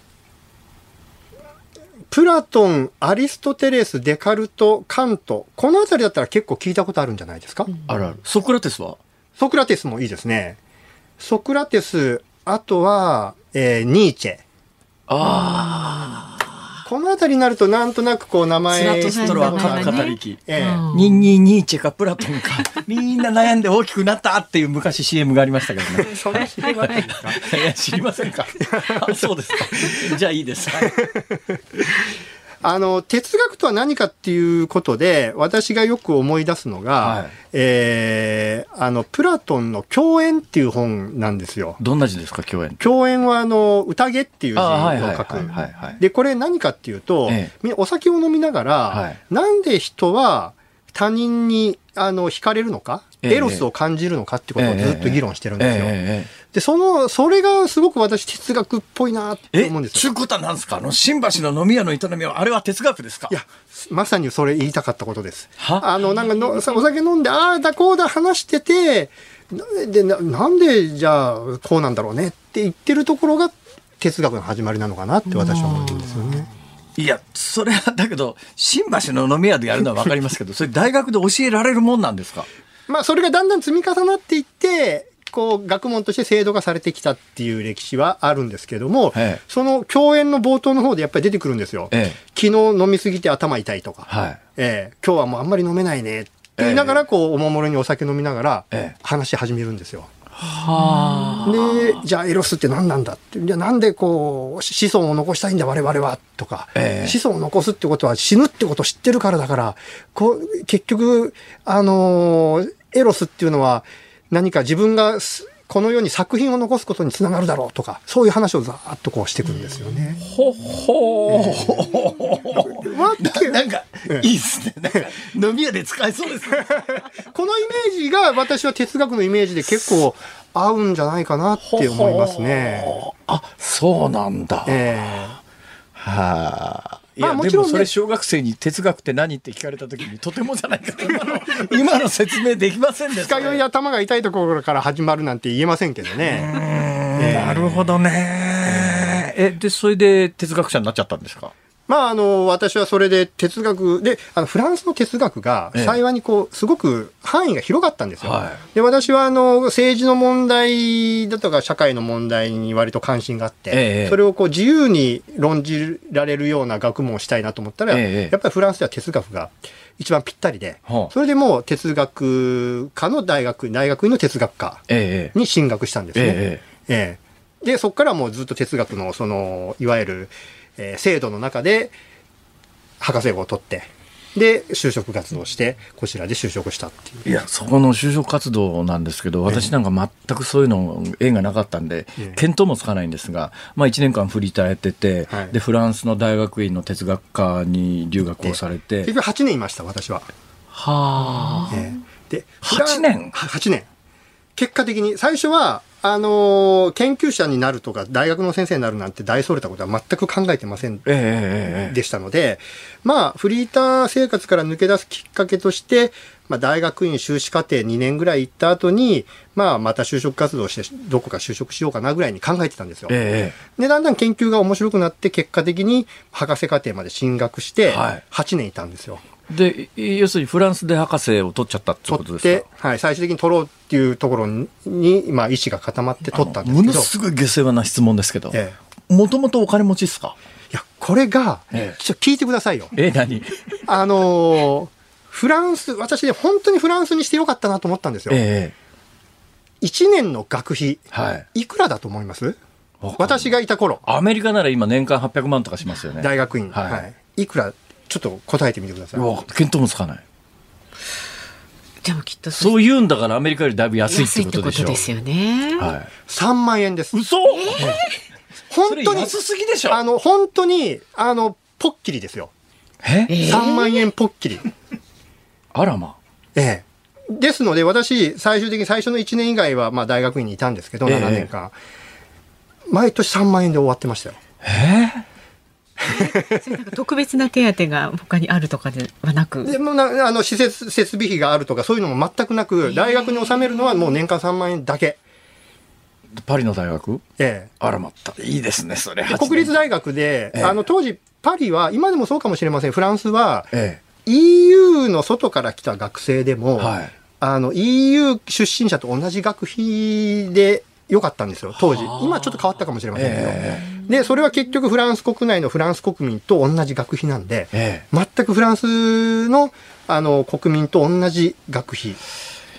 プラトン、アリストテレス、デカルト、カント。この辺りだったら結構聞いたことあるんじゃないですか、あるある。ソクラテスは？ソクラテスもいいですね。ソクラテス、あとは、えー、ニーチェ。ああ。この辺りになるとなんとなくこう名前スラトストロは語りき、ええ、ニンニンニーチェかプラトンか。みんな悩んで大きくなったっていう昔 CM がありましたけどね。それ 知りませんか？いや知りませんか？そうですか。じゃあいいです、あの、哲学とは何かっていうことで、私がよく思い出すのが、はい、えー、あの、プラトンの共演っていう本なんですよ。どんな字ですか、共演共演は、あの、宴っていう字を書く。で、これ何かっていうと、ええ、お酒を飲みながら、はい、なんで人は他人に、あの、惹かれるのか、エロスを感じるのかってことをずっと議論してるんですよ。で、その、それがすごく私哲学っぽいなって思うんですよ。ちゅうことは何ですか？あの、新橋の飲み屋の営みは、あれは哲学ですか？いや、まさにそれ言いたかったことです。あの、なんかの、お酒飲んで、ああだこうだ話してて、でな、なんでじゃあこうなんだろうねって言ってるところが哲学の始まりなのかなって私は思うんですよね。いや、それは、だけど、新橋の飲み屋でやるのは分かりますけど、それ大学で教えられるもんなんですか？まあ、それがだんだん積み重なっていって、こう、学問として制度化されてきたっていう歴史はあるんですけども、ええ、その共演の冒頭の方でやっぱり出てくるんですよ。え、昨日飲みすぎて頭痛いとか、はい、ええ、今日はもうあんまり飲めないねって言いながら、こう、お守りにお酒飲みながら、話し始めるんですよ。はで、じゃあエロスって何なんだって。じゃあなんでこう、子孫を残したいんだ我々はとか、えー、子孫を残すってことは死ぬってことを知ってるからだから、こう、結局、あのー、エロスっていうのは何か自分がこのように作品を残すことにつながるだろうとか、そういう話をざーっとこうしていくんですよね。ほほー。なんか、いいっすね。なんか、飲み屋で使えそうですね。このイメージが私は哲学のイメージで結構合うんじゃないかなって思いますね。あ、そうなんだ。えー、はあ。いや、まあ、もちろん、ね、それ小学生に哲学って何って聞かれた時にとてもじゃないかと今の 今の説明できませんでした、ね。頭が痛いところから始まるなんて言えませんけどね。えー、なるほどね。え、で、それで哲学者になっちゃったんですか？まあ、あの、私はそれで哲学で、あの、フランスの哲学が幸いにこう、すごく範囲が広がったんですよ。はい、で、私はあの、政治の問題だとか社会の問題に割と関心があって、ええ、それをこう、自由に論じられるような学問をしたいなと思ったら、え、やっぱりフランスでは哲学が一番ぴったりで、それでもう哲学科の大学、大学院の哲学科に進学したんですね。ええで、そこからもうずっと哲学の、その、いわゆる、えー、制度の中で博士号を取ってで就職活動してこちらで就職したっていう。いやそこの就職活動なんですけど私なんか全くそういうの縁がなかったんで、ええ、見当もつかないんですが、まあ、1年間フリーターやってて、はい、でフランスの大学院の哲学科に留学をされて、結局8年いました私は。はあ、えー、で8年 ?8 年。結果的に最初はあの研究者になるとか大学の先生になるなんて大それたことは全く考えてませんでしたので、まあフリーター生活から抜け出すきっかけとして、まあ、大学院修士課程2年ぐらい行った後に、まあ、また就職活動してどこか就職しようかなぐらいに考えてたんですよ。でだんだん研究が面白くなって結果的に博士課程まで進学して8年いたんですよ。はいで要するにフランスで博士を取っちゃったってことですか？はい、最終的に取ろうっていうところに、まあ、意思が固まって取ったんですけど。ものすごい下世話な質問ですけど。もともとお金持ちですか？いやこれが、ええ、ちょっと聞いてくださいよ。え何？あのフランス私ね本当にフランスにしてよかったなと思ったんですよ、ええ、1年の学費、はい、いくらだと思います？私がいた頃。アメリカなら今年間800万とかしますよね。大学院。はい、はい、いくらちょっと答えてみてください。見当もつかない。でもきっとそう言うんだからアメリカよりだいぶ安いってことでしょ。ですよね。はい。三万円です。嘘、えー、本当に。安すぎでしょあの、本当に、あの、ポッキリですよ。え？三万円ポッキリ。あらま。ええ。ですので、私、最終的に最初の1年以外は、まあ、大学院にいたんですけど、7年間。毎年3万円で終わってましたよ。ええ特別な手当が他にあるとかではなくでもなあの施設設備費があるとかそういうのも全くなく大学に納めるのはもう年間3万円だけ。パリの大学？ええ。あらまった。いいですね、それ。国立大学で、ええ、あの、当時、パリは、今でもそうかもしれません。フランスは、ええ、EU の外から来た学生でも、はい、あの、EU 出身者と同じ学費で良かったんですよ、当時。今ちょっと変わったかもしれませんけど。えー、で、それは結局フランス国内のフランス国民と同じ学費なんで、えー、全くフランスのあの国民と同じ学費。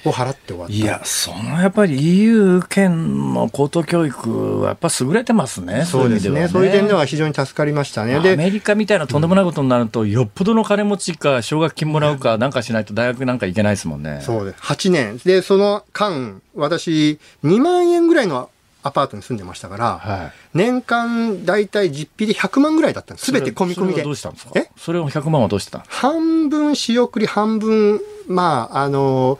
を払って終わったいや、そのやっぱり EU 圏の高等教育はやっぱ優れてますね、そうですね、そういう点では非常に助かりましたね。アメリカみたいなとんでもないことになると、うん、よっぽどの金持ちか、奨学金もらうか、なんかしないと大学なんか行けないですもんね。そうです、8年。で、その間、私、2万円ぐらいのアパートに住んでましたから、はい、年間大体実費で100万ぐらいだったんです。すべて込み込みで。どうしたんですか？えそれを100万はどうしてた半分仕送り、半分、まあ、あのー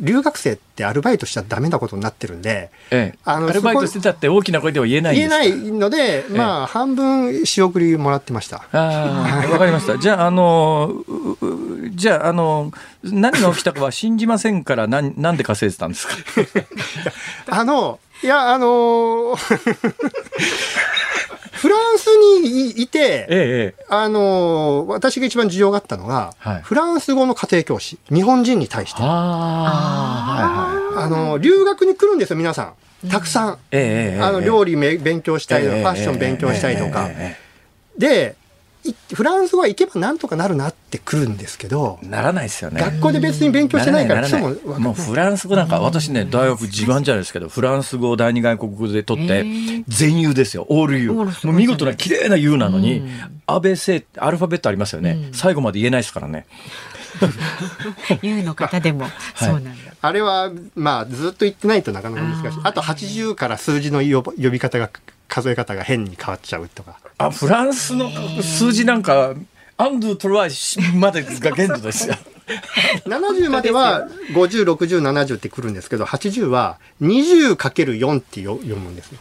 留学生ってアルバイトしちゃダメなことになってるんで、ええ、あのアルバイトしてたって大きな声では言えない言えないので、まあ、半分仕送りもらってました。あわかりました。じゃあ、あの、じゃあ、あの、何が起きたかは信じませんから、なんなんで稼いでたんですか？あの、いや、あのフランスにいて、ええ、あの、私が一番需要があったのが、はい、フランス語の家庭教師、日本人に対して。ああの、留学に来るんですよ、皆さん。たくさん。ええ、あの、料理勉強したいとか、ファッション勉強したいとか。で、フランスは行けばなんとかなるなってくるんですけどならないですよね。学校で別に勉強してないからももうフランス語なんか私ね大学自慢じゃないですけどフランス語を第二外国語で取って全 U ですよオール U もう見事な綺麗な U なのに ABC アルファベットありますよね。最後まで言えないですからね。U の方でも。そうなんだ、あれはまあずっと言ってないとなかなか難しい。あと80から数字の呼び方が数え方が変に変わっちゃうとか。あ、フランスの数字なんか、アンドゥトロワイまでが限度ですよ。70までは50、60、70ってくるんですけど、80は 20×4 って読むんですよ。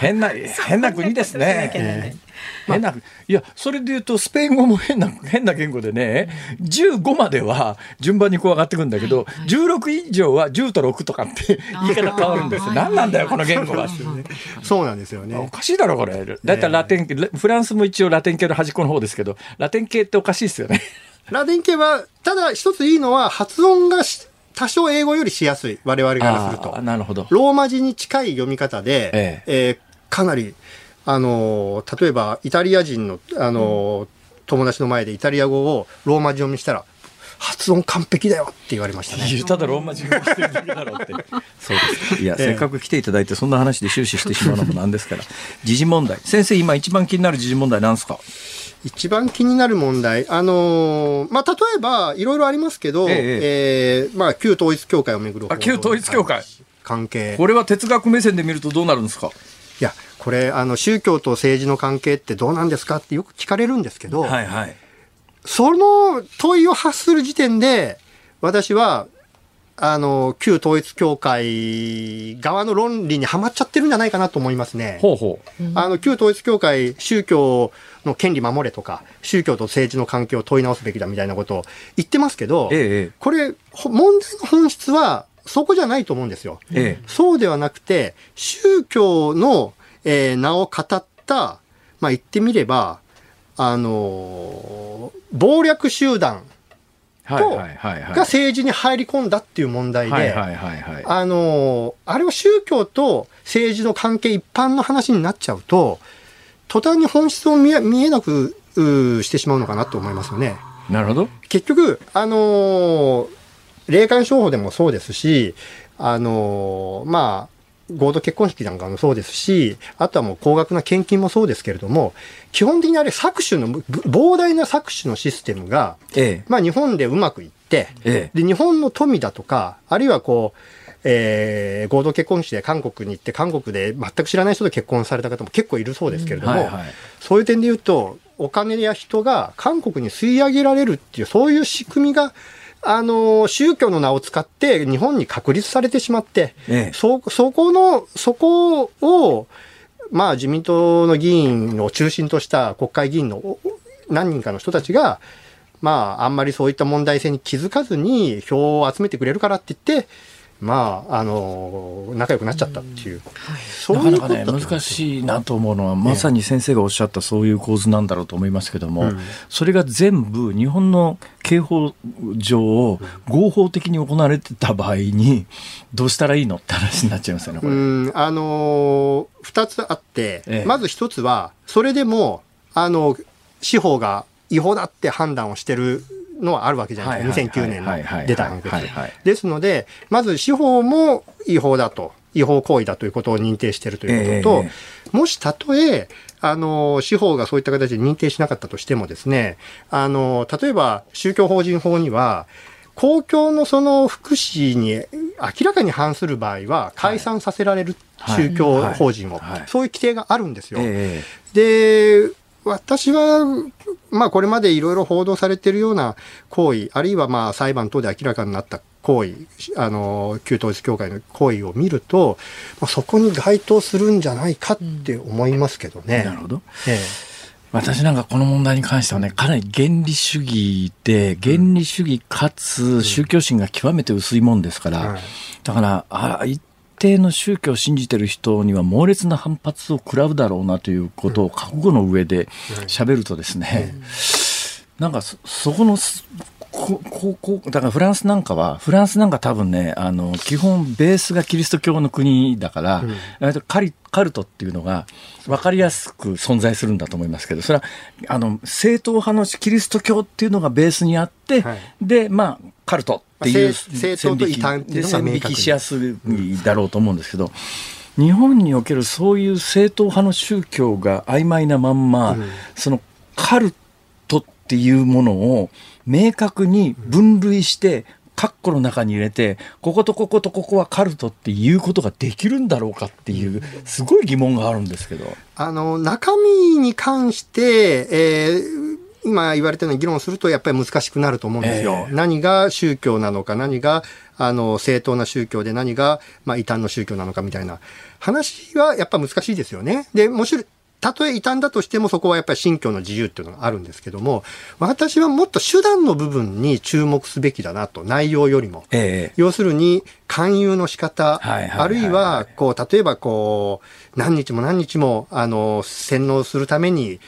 変な、変な国ですね。えー変な、いや、それで言うと、スペイン語も変な、変な言語でね、15までは順番にこう上がってくるんだけど、16以上は10と6とかって言い方変わるんですよ。何なんだよ、この言語は。そうなんですよね。おかしいだろ、これ。だいたいラテン、フランスも一応ラテン系の端っこの方ですけど、ラテン系っておかしいですよね。ラテン系は、ただ一ついいのは、発音が多少英語よりしやすい。我々からすると。なるほど。ローマ字に近い読み方で、えええー、かなり、あの、例えば、イタリア人の、あの、うん、友達の前でイタリア語をローマ字読みしたら、発音完璧だよって言われましたね。ただローマ字読みしてるだけだろうって。そうですいや、ええ、せっかく来ていただいて、そんな話で終始してしまうのもなんですから。時事問題。先生、今一番気になる時事問題なんですか？一番気になる問題、あのー、まあ、例えば、いろいろありますけど、えええー、まあ、旧統一教会をめぐる旧統一教会。関係。これは哲学目線で見るとどうなるんですか？いや、これ、あの、宗教と政治の関係ってどうなんですかってよく聞かれるんですけど、はいはい、その問いを発する時点で、私は、あの、旧統一教会側の論理にはまっちゃってるんじゃないかなと思いますね。ほうほう。あの、旧統一教会、宗教の権利守れとか、宗教と政治の関係を問い直すべきだみたいなことを言ってますけど、ええ、これ、問題の本質は、そこじゃないと思うんですよ。ええ、そうではなくて、宗教の、えー、名を語った、まあ、言ってみれば、あのー、暴略集団と、が政治に入り込んだっていう問題で、あの、あれは宗教と政治の関係一般の話になっちゃうと、途端に本質を見え見えなくしてしまうのかなと思いますよね。なるほど。結局、あの霊感商法でもそうですし、あのまあ、合同結婚式なんかもそうですし、あとはもう高額な献金もそうですけれども、基本的にあれ搾取の、膨大な搾取のシステムが、ええ、まあ日本でうまくいって、ええ、で、日本の富だとか、あるいはこう、えー、合同結婚式で韓国に行って、韓国で全く知らない人と結婚された方も結構いるそうですけれども、うんはいはい、そういう点で言うと、お金や人が韓国に吸い上げられるっていう、そういう仕組みが、あの、宗教の名を使って日本に確立されてしまって、ええ、そ、そこの、そこを、まあ自民党の議員を中心とした国会議員の何人かの人たちが、まああんまりそういった問題性に気づかずに票を集めてくれるからって言って、まあ、あの仲良くなっちゃったっていう、うんはい、そういうなかなかね難しいなと思うのは、まさに先生がおっしゃったそういう構図なんだろうと思いますけども、うん、それが全部日本の刑法上合法的に行われてた場合にどうしたらいいのって話になっちゃいますよねこれ、うんあのー、2つあって、ええ、まず1つはそれでもあの司法が違法だって判断をしてるのはあるわけじゃないですか。2009年の出た判決。ですので、まず司法も違法だと。違法行為だということを認定しているということと、えー、もしたとえ、あの、司法がそういった形で認定しなかったとしてもですね、あの、例えば宗教法人法には、公共のその福祉に明らかに反する場合は解散させられる宗教法人を、そういう規定があるんですよ。えー、で、私は、まあこれまでいろいろ報道されているような行為、あるいはまあ裁判等で明らかになった行為、あの、旧統一教会の行為を見ると、まあ、そこに該当するんじゃないかって思いますけどね。うん、なるほど。ええ私なんかこの問題に関してはね、かなり原理主義で、原理主義かつ宗教心が極めて薄いもんですから、だから、あ一定の宗教を信じてる人には猛烈な反発を食らうだろうなということを覚悟の上で喋るとですね、なんかそこのこここだからフランスなんかは、フランスなんか多分ね、あの、基本ベースがキリスト教の国だから、うん、カリカルトっていうのが分かりやすく存在するんだと思いますけど、それは、あの、正統派のキリスト教っていうのがベースにあって、はい、で、まあ、カルトっていう正統と異端っていうのが線引きしやすいだろうと思うんですけど、日本におけるそういう正統派の宗教が曖昧なまんま、うん、そのカルトっていうものを明確に分類して、カッコの中に入れて、こことこことここはカルトっていうことができるんだろうかっていう、すごい疑問があるんですけど。あの、中身に関して、えー今言われたように議論するとやっぱり難しくなると思うんですよ。えー、何が宗教なのか、何があの正当な宗教で何が、まあ、異端の宗教なのかみたいな話はやっぱ難しいですよね。で、もしたとえ異端だとしてもそこはやっぱり信教の自由っていうのがあるんですけども、私はもっと手段の部分に注目すべきだなと、内容よりも。ええ、要するに、勧誘の仕方、あるいは、こう、例えばこう、何日も何日も、あの、洗脳するために、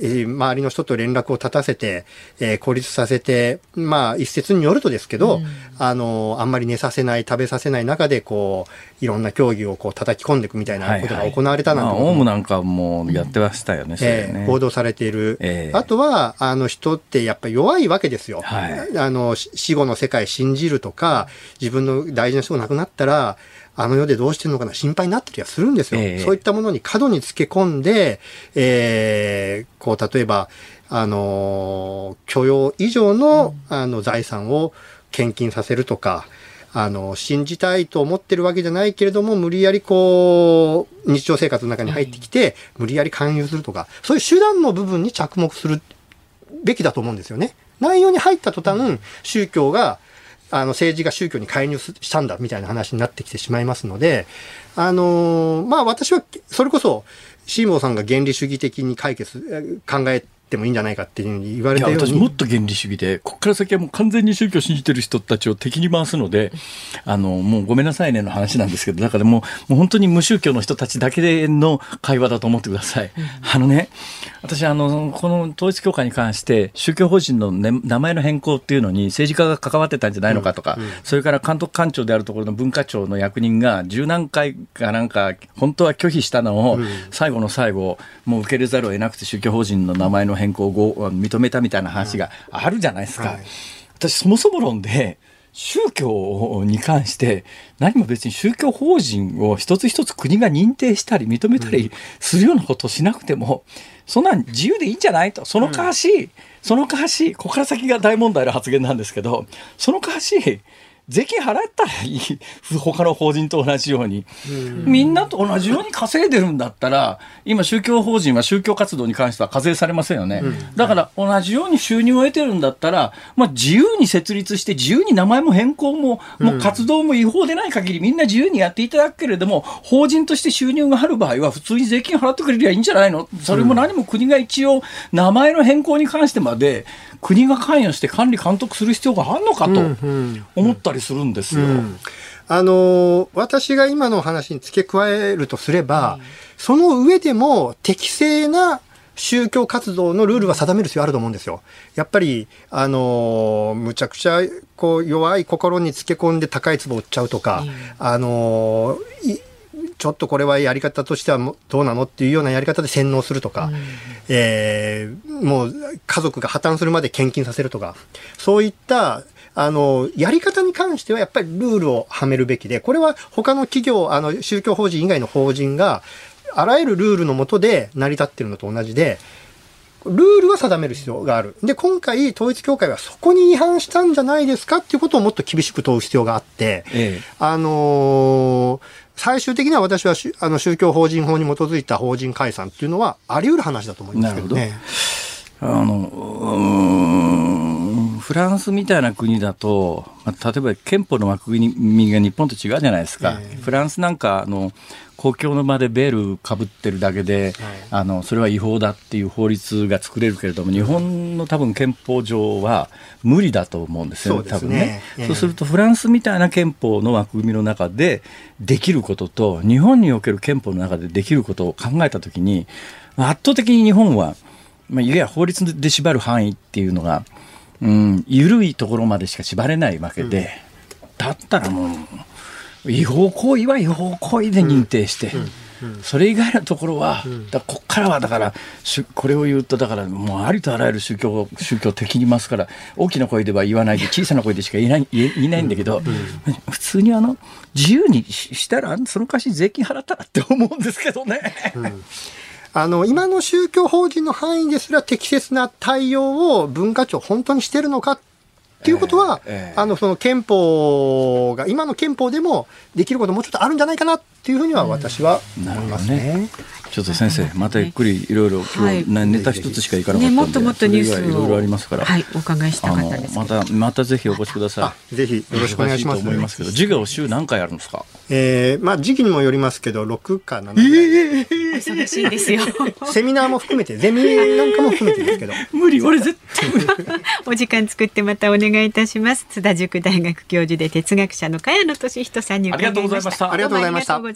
えー、周りの人と連絡を立たせて、えー、孤立させて、まあ、一説によるとですけど、うん、あの、あんまり寝させない、食べさせない中で、こう、いろんな競技をこう叩き込んでいくみたいなことが行われたなんて、はいはい、まあ、オウムなんかもやってましたよね、うん、えー、報道されている。えー、あとは、あの、人ってやっぱり弱いわけですよ。はい、あの、死後の世界信じるとか、自分の大事な人が亡くなったら、あの世でどうしてるのかな心配になったりはするんですよ。えー、そういったものに過度につけ込んで、えー、こう、例えば、あの、許容以上の、あの、財産を献金させるとか、あの、信じたいと思ってるわけじゃないけれども、無理やりこう、日常生活の中に入ってきて、無理やり勧誘するとか、そういう手段の部分に着目するべきだと思うんですよね。内容に入った途端、宗教があの政治が宗教に介入したんだみたいな話になってきてしまいますので、あのー、まあ私はそれこそ、シーモーさんが原理主義的に解決、考えてもいいんじゃないかっていうふうに言われたように。私もっと原理主義でここから先はもう完全に宗教を信じてる人たちを敵に回すのであのもうごめんなさいねの話なんですけどだからもうもう本当に無宗教の人たちだけの会話だと思ってください。うん、あのね私あのこの統一教会に関して宗教法人の、ね、名前の変更っていうのに政治家が関わってたんじゃないのかとか、うんうん、それから監督官庁であるところの文化庁の役人が十何回かなんか本当は拒否したのを、最後の最後もう受け入れざるを得なくて宗教法人の名前の変更を認めたみたいな話があるじゃないですか。はい、私そもそも論で宗教に関して何も別に宗教法人を一つ一つ国が認定したり認めたりするようなことをしなくても、そんなん自由でいいんじゃない？とそのかわし、そのかわしここから先が大問題の発言なんですけどそのかわし税金払ったらいい。他の法人と同じように。みんなと同じように稼いでるんだったら、今宗教法人は宗教活動に関しては課税されませんよね。だから同じように収入を得てるんだったら、まあ自由に設立して自由に名前も変更も、もう活動も違法でない限りみんな自由にやっていただくけれども、法人として収入がある場合は普通に税金払ってくれりゃいいんじゃないの？それも何も国が一応名前の変更に関してまで国が関与して管理監督する必要があるのかと思ったりするんですよ。うんうん、あの私が今の話に付け加えるとすれば、うん、その上でも適正な宗教活動のルールは定める必要あると思うんですよ。やっぱり、あのむちゃくちゃ、こう、弱い心につけ込んで高い壺を売っちゃうとか、あのちょっとこれはやり方としてはどうなのっていうようなやり方で洗脳するとか、うん、えー、もう家族が破綻するまで献金させるとか、そういったあの、やり方に関してはやっぱりルールをはめるべきで、これは他の企業、あの、宗教法人以外の法人が、あらゆるルールのもとで成り立ってるのと同じで、ルールは定める必要がある。で、今回、統一教会はそこに違反したんじゃないですか？っていうことをもっと厳しく問う必要があって、ええ、あのー最終的には私はあの宗教法人法に基づいた法人解散っていうのはあり得る話だと思いますけどね。あのフランスみたいな国だと、まあ、例えば憲法の枠組みが日本と違うじゃないですか、えー、フランスなんかあの公共の場でベールかぶってるだけで、はい、あのそれは違法だっていう法律が作れるけれども日本の多分憲法上は無理だと思うんですよね、多分ね、えー、そうするとフランスみたいな憲法の枠組みの中でできることと日本における憲法の中でできることを考えたときに圧倒的に日本は、まあ、いや法律で縛る範囲っていうのがうん、緩いところまでしか縛れないわけで、だったらもう、違法行為は違法行為で認定して、それ以外のところは、だここからはだから、これを言うと、だからもうありとあらゆる宗教宗教的にいますから、大きな声では言わないで、小さな声でしか言えない 言えないんだけど、普通にあの自由にしたら、その貸し税金払ったらって思うんですけどね。うんあの、今の宗教法人の範囲ですら適切な対応を文化庁本当にしてるのかっていうことは、えーえー、あの、その憲法が、今の憲法でもできることもうちょっとあるんじゃないかなっっていうふうには私は思いますね。ちょっと先生またゆっくりい。ろいろ今日ネタ一つしかいかなかったんで、ね、もっともっとニュースいろいろありますから。はいお伺いしたかったですまたまたぜひお越しください。ぜひよろしくお願いします。と思いますけど授業週何回あるんですか？えー、まあ時期にもよりますけど6か7回、えー、忙しいですよ。セミナーも含めてゼミなんかも含めてですけど。無理俺絶対。お時間作ってまたお願いいたします。津田塾大学教授で哲学者の萱野稔人さんにありがとうございました。ありがとうございました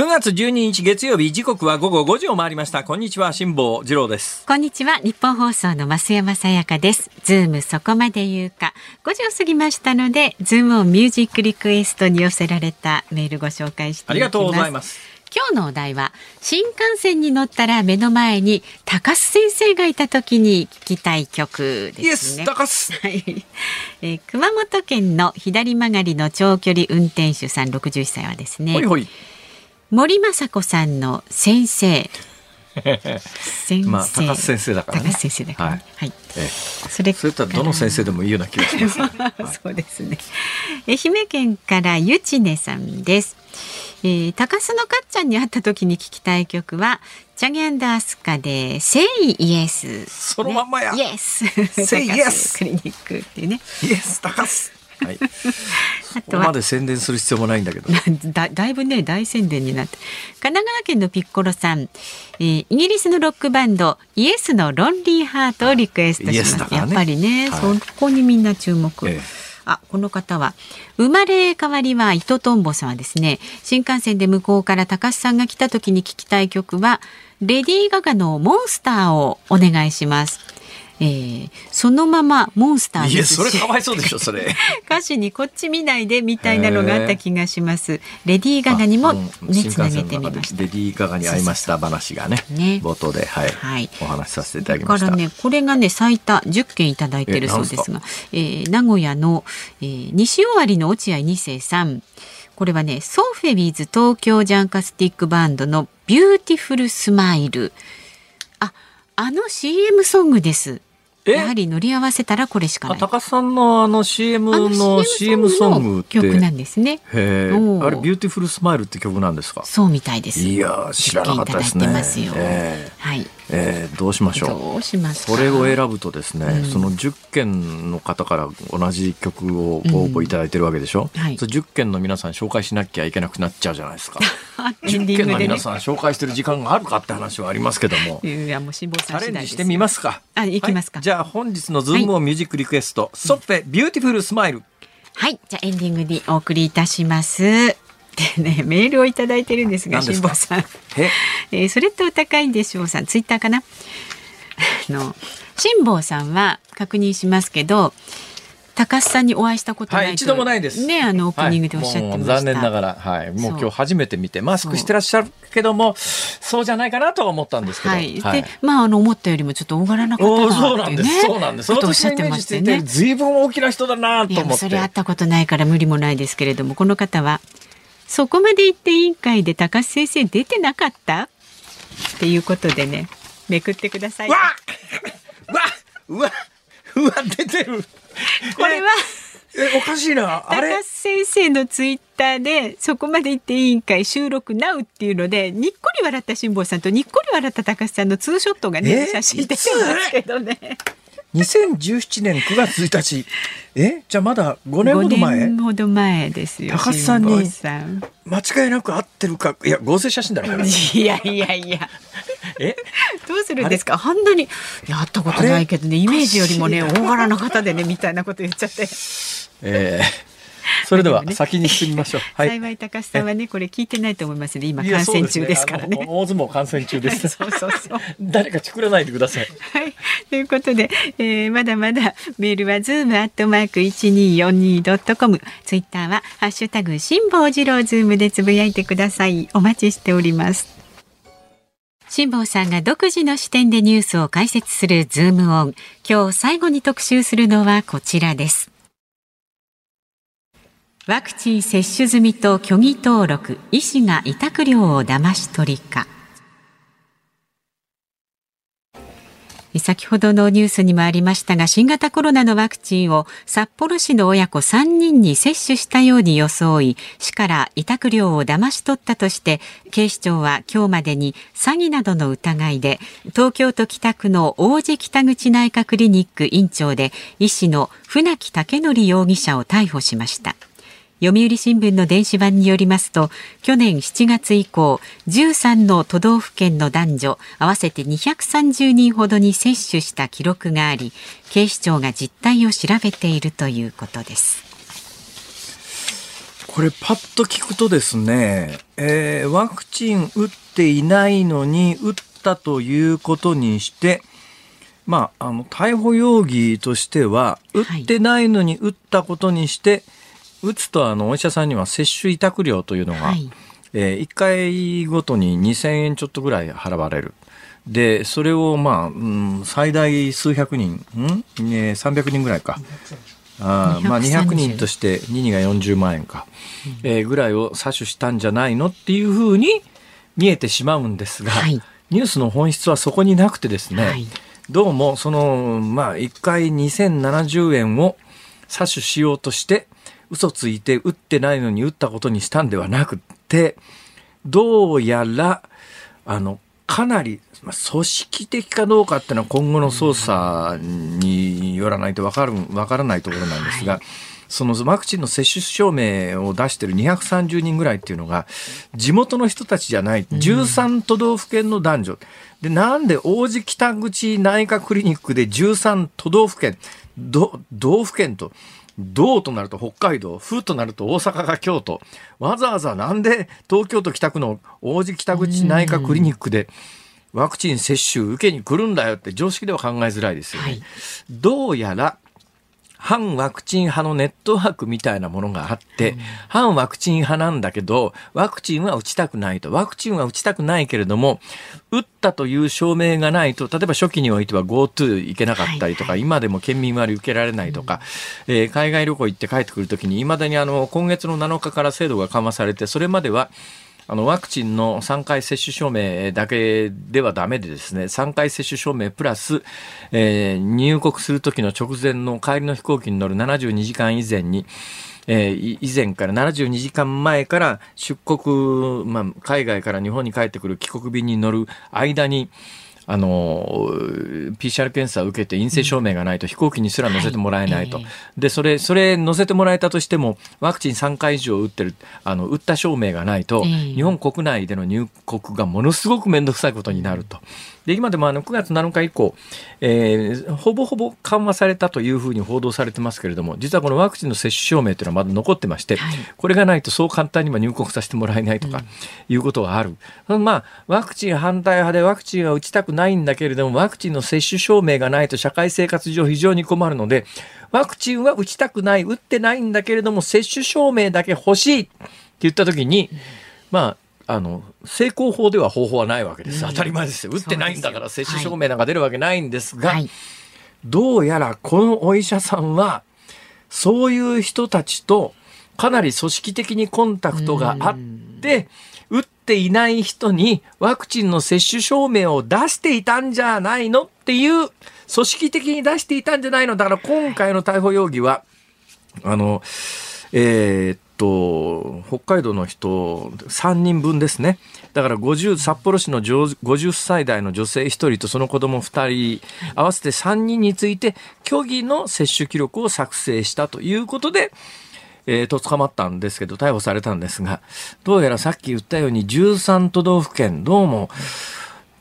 9月12日月曜日時刻は午後5時を回りました。こんにちは辛坊治郎です。こんにちはニッポン放送の増山さやかです。ズームそこまで言うか。5時を過ぎましたのでズームをミュージックリクエストに寄せられたメールご紹介してありがとうございます。今日のお題は新幹線に乗ったら目の前に高須先生がいた時に聞きたい曲ですね。高須。はい、えー、熊本県の左曲がりの長距離運転手さん61歳はですね。ほいほい森雅子さんの先生。先生。まあ、高須先生だからね。高須先生だから、ね。はい。はい、ええ、それそれとどの先生でもいいような気がします、そうですね。愛媛県からゆちねさんです。えー、高須のかっちゃんに会った時に聞きたい曲はチャギャンダースカで「セイイエス」そのまんまや「イエス」「セイイエス」クリニックっていうね「イエス高須」はい、あとは。まで宣伝する必要もないんだけど。だだいぶね大宣伝になって。神奈川県のピッコロさん、えー、イギリスのロックバンドイエスのロンリーハートをリクエストします、ね、やっぱりね、はい、そこにみんな注目、ええ、あこの方は。生まれ変わりは糸トンボさんはですね新幹線で向こうから高須さんが来た時に聞きたい曲はレディー・ガガのモンスターをお願いしますえー、そのままモンスターいやそれかわいそうでしょそれ。歌詞にこっち見ないでみたいなのがあった気がします。レディー・ガガにもねつなげてみました。レディー・ガガに会いました話がねね。冒頭で、はい、はい、お話しさせていただきました。からねこれがね最多10件いただいてるそうですがえー、名古屋の、えー、西尾張の落合二世さん。これはね SOFFet with 東京ジャンカスティックバンドの Beautiful Smile。ああの CM ソングですやはり乗り合わせたらこれしかない。高さんのあの CM の CM ソング曲なんですね。へあれ Beautiful Smile って曲なんですか？そうみたいです。いや知らなかったですね。えー、はい。えー、どうしましょう。どうしますそれを選ぶとですね、うん、その10件の方から同じ曲をご応募いただいてるわけでしょ。うん、はい、そ10件の皆さん紹介しなきゃいけなくなっちゃうじゃないですか。10件の皆さん紹介してる時間があるかって話はありますけども。いやもう辛坊チャレンジしてみますか。あ、いきますか。はい、じゃあ本日のズームをミュージックリクエスト、はい、ソッペ Beautiful Smile。はい、じゃあエンディングにお送りいたします。でね メールをいただいてるんですが辛坊さんえ、えー、それってお高いんでしょうさんツイッターかな？あの辛坊さんは確認しますけど高須さんにお会いしたことない、はい、一度もないです。ね、あのオープニングでおっしゃってました。はい、残念ながら、はい、もう今日初めて見て、マスクしてらっしゃるけども、そうじゃないかなとは思ったんですけど。はい、で、まあ、あの思ったよりもちょっと大柄な方だそうなんです。そうなんです。そのおっしゃってましたね。ずいぶん大きな人だなと思って。それ会ったことないから無理もないですけれども、この方は。そこまで言って委員会で高須先生出てなかった？っていうことでねめくってください。わ わうわうわ出てる。これはえ、おかしいな。あれ？高須先生のツイッターで、そこまで行って委員会収録なうっていうので、にっこり笑った辛坊さんとにっこり笑った高須さんのツーショットがね、写真出てますけどね。2017年9月1日。え？じゃあまだ5年ほど前 ?5 年ほど前ですよ。高須さんに間違いなく合ってるか？いや、合成写真だろ、いやいやいや。え？どうするんですか？あんなにやったことないけどねイメージよりもね大柄な方でねみたいなこと言っちゃって。えーそれでは先に進みましょう。はい、幸い高須さんはねこれ聞いてないと思いますね。今感染中ですからね。ね大相撲感染中です。そうそうそう。誰か作らないでください。はい。ということで、えー、まだまだメールはズームアットマーク一二四二ドットコム、ツイッターはハッシュタグ辛坊治郎ズームでつぶやいてください。お待ちしております。辛坊さんが独自の視点でニュースを解説するズームオン。今日最後に特集するのはこちらです。ワクチン接種済みと虚偽登録、医師が委託料を騙し取りか。先ほどのニュースにもありましたが新型コロナのワクチンを札幌市の親子3人に接種したように装い市から委託料を騙し取ったとして警視庁は今日までに詐欺などの疑いで東京都北区の王子北口内科クリニック院長で医師の船木武則容疑者を逮捕しました。読売新聞の電子版によりますと去年7月以降13の都道府県の男女合わせて230人ほどに接種した記録があり警視庁が実態を調べているということです。これパッと聞くとですね、えー、ワクチン打っていないのに打ったということにしてまあ、あの逮捕容疑としては打ってないのに打ったことにして、はい打つとあのお医者さんには接種委託料というのが、はい、えー、1回ごとに2000円ちょっとぐらい払われる。で、それをまあ、うん、最大数百人、ん、ね、300人ぐらいか。あまあ200人として2人が40万円か、うん、えー、ぐらいを詐取したんじゃないのっていうふうに見えてしまうんですが、はい、ニュースの本質はそこになくてですね、はい、どうもその、まあ1回2070円を詐取しようとして、嘘ついて打ってないのに打ったことにしたんではなくて、どうやら、あの、かなり、まあ、組織的かどうかっていうのは今後の捜査によらないとわかからないところなんですが、はいそのワクチンの接種証明を出してる230人ぐらいっていうのが、地元の人たちじゃない、13都道府県の男女。で、なんで王子北口内科クリニックで13都道府県、道府県と、道となると北海道、府となると大阪が京都。わざわざなんで東京都北区の王子北口内科クリニックでワクチン接種受けに来るんだよって常識では考えづらいですよね。はい、どうやら反ワクチン派のネットワークみたいなものがあって、うん、反ワクチン派なんだけど、ワクチンは打ちたくないと。ワクチンは打ちたくないけれども、打ったという証明がないと、例えば初期においては GoTo 行けなかったりとか、はいはい、今でも県民割受けられないとか、うん、えー、海外旅行行って帰ってくるときに、いまだにあの、今月の7日から制度が緩和されて、それまでは、あの、ワクチンの3回接種証明だけではダメでですね、3回接種証明プラス、えー、入国するときの直前の帰りの飛行機に乗る72時間以前に、えー、以前から72時間前から出国、まあ、海外から日本に帰ってくる帰国便に乗る間に、あの PCR 検査を受けて陰性証明がないと飛行機にすら乗せてもらえないと、はい、でそれそれ乗せてもらえたとしてもワクチン3回以上打ってるあの打った証明がないと、日本国内での入国がものすごく面倒くさいことになると。で今でもあの9月7日以降、えー、ほぼほぼ緩和されたというふうに報道されてますけれども実はこのワクチンの接種証明というのはまだ残ってまして、はい、これがないとそう簡単には入国させてもらえないとかいうことがある、うん、まあワクチン反対派でワクチンは打ちたくないんだけれどもワクチンの接種証明がないと社会生活上非常に困るのでワクチンは打ちたくない打ってないんだけれども接種証明だけ欲しいって言った時にまああの成功法では方法はないわけです、当たり前ですよ。打ってないんだから接種証明なんか出るわけないんですが、はい、どうやらこのお医者さんはそういう人たちとかなり組織的にコンタクトがあって、打っていない人にワクチンの接種証明を出していたんじゃないのっていう組織的に出していたんじゃないの。だから今回の逮捕容疑はあの、えー、っと、北海道の人3人分ですね。だから50、札幌市の50歳代の女性1人とその子供2人、合わせて3人について、虚偽の接種記録を作成したということで、えー、と捕まったんですけど、逮捕されたんですが、どうやらさっき言ったように13都道府県、どうも、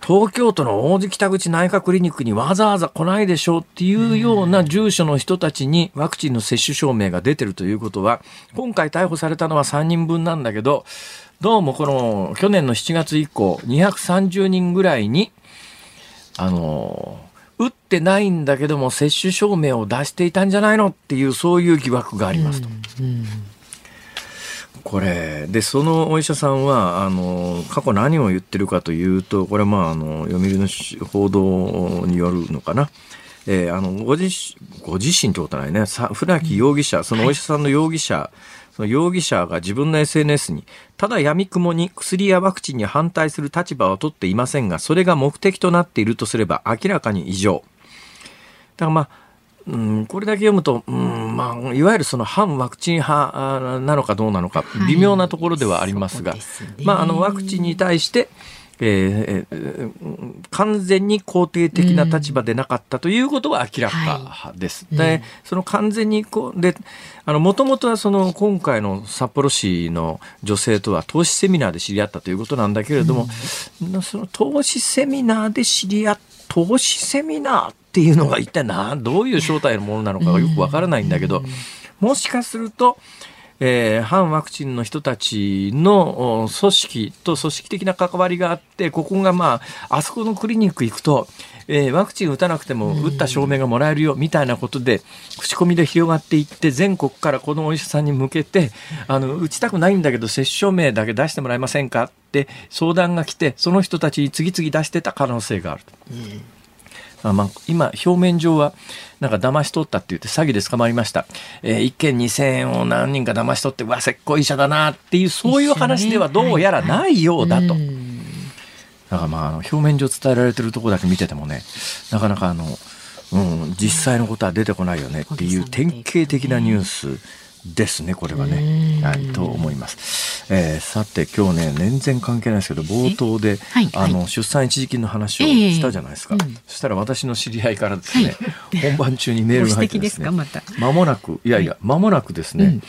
東京都の王子北口内科クリニックにわざわざ来ないでしょうっていうような住所の人たちにワクチンの接種証明が出てるということは、今回逮捕されたのは3人分なんだけど、どうもこの去年の7月以降、230人ぐらいに、あの、打ってないんだけども接種証明を出していたんじゃないのっていうそういう疑惑がありますと。うんうんこれ。でそのお医者さんはあの過去何を言ってるかというとこれまああの読売の報道によるのかな。えー、あのご自ご自身ってことないね。船木容疑者、そのお医者さんの容疑者、はい、その容疑者が自分の SNS にただ闇雲に薬やワクチンに反対する立場を取っていませんがそれが目的となっているとすれば明らかに異常。だからまあうん、これだけ読むと、うんまあ、いわゆるその反ワクチン派なのかどうなのか、微妙なところではありますが、はいすね、まあ、あのワクチンに対して、えー、完全に肯定的な立場でなかったということは明らかです。うんはい、で、その完全にこう、で、あの、もともとはその今回の札幌市の女性とは投資セミナーで知り合ったということなんだけれども、うん、その投資セミナーで知り合った、投資セミナーっていうのが一体などういう正体のものなのかがよくわからないんだけど、もしかすると、えー、反ワクチンの人たちの組織と組織的な関わりがあって、ここがまあ、あそこのクリニック行くと、えー、ワクチン打たなくても打った証明がもらえるよみたいなことで、口コミで広がっていって、全国からこのお医者さんに向けて、あの、打ちたくないんだけど、接種証明だけ出してもらえませんかって相談が来て、その人たちに次々出してた可能性がある。うんあまあ、今、表面上は、なんか騙し取ったって言って詐欺で捕まりました。えー、1件2000円を何人か騙し取って、うわ、せっこい医者だなっていう、そういう話ではどうやらないようだと。だからまあ、表面上伝えられてるところだけ見ててもね、なかなかあの、うん、実際のことは出てこないよねっていう典型的なニュースですね、これはね。はい、と思います。えー、さて、今日ね、全然関係ないですけど、冒頭で、はい、あの、出産一時金の話をしたじゃないですか。えーうん、そしたら私の知り合いからですね、はい、本番中にメールが入ってですね、まもなく、いやいや、間もなくですね、うん、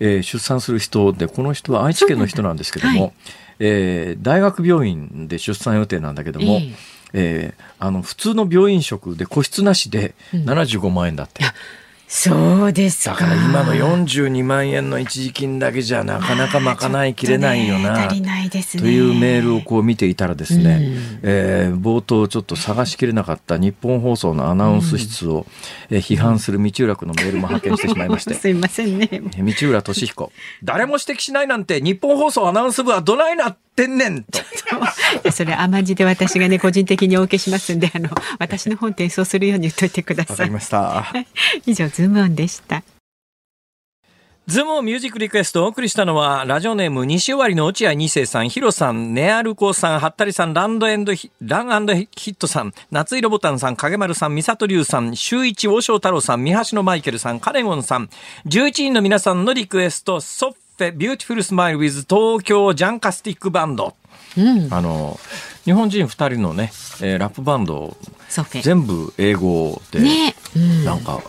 えー、出産する人で、この人は愛知県の人なんですけども、えー、大学病院で出産予定なんだけども、えーえー、あの普通の病院食で個室なしで75万円だって。うんそうですか。だから今の42万円の一時金だけじゃなかなか賄いきれないよな、ね、というメールをこう見ていたらですね、うん、えー、冒頭ちょっと探しきれなかった日本放送のアナウンス室を、うん、え批判する道浦君のメールも発見してしまいまして。すいませんね。道浦俊彦。誰も指摘しないなんて日本放送アナウンス部はどないなってんねんと。それ甘字で私がね個人的にお受けしますんであの私の本転送するように言っといてください。わかりました。以上ズームオンでした。ズームミュージックリクエストをお送りしたのは、ラジオネーム西尾張の落合二世さん、ヒロさん、ネアルコさん、ハッタリさん、ランドエンドヒ、ランヒットさん、夏色ボタンさん、影丸さん、三里龍さん、周一大正太郎さん、三橋のマイケルさん、カレゴンさん、11人の皆さんのリクエスト、 SOFFet、Beautiful Smile with 東京ジャンカスティックバンド。うん、あの、日本人2人のね、えー、ラップバンド、全部英語で、ね。うん、なんか、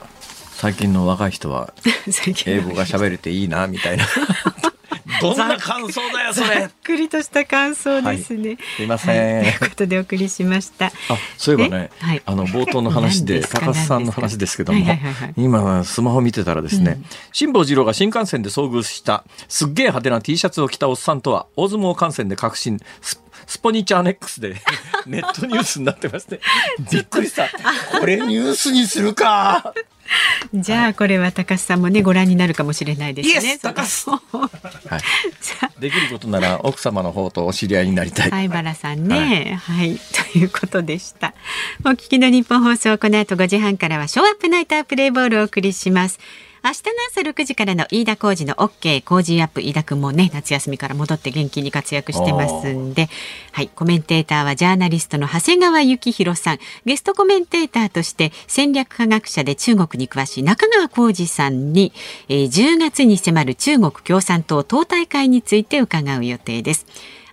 最近の若い人は 英語が喋れていいなみたいな どんな感想だよそれ。ざっくりとした感想ですね。はい、すいません、はい、ということでお送りしました。あ、そういえばね、はい、あの冒頭の話で高須さんの話ですけども、はいはいはいはい、今スマホ見てたらですね、うん、辛坊治郎が新幹線で遭遇したすっげえ派手な T シャツを着たおっさんとは大相撲観戦で確信。スポニチャーネックスで ネットニュースになってますね。びっくりした。これニュースにするか。じゃあこれは高須さんもねご覧になるかもしれないですね。高須。はい。できることなら奥様の方とお知り合いになりたい。相原さんね、はい、はい、ということでした。お聞きの日本放送この後5時半からはショーアップナイタープレイボールをお送りします。明日の朝6時からの飯田浩二の OK 工事アップ飯田くんもね夏休みから戻って元気に活躍してますんで。はいコメンテーターはジャーナリストの長谷川幸宏さん。ゲストコメンテーターとして戦略科学者で中国に詳しい中川浩二さんに、えー、10月に迫る中国共産党党大会について伺う予定です。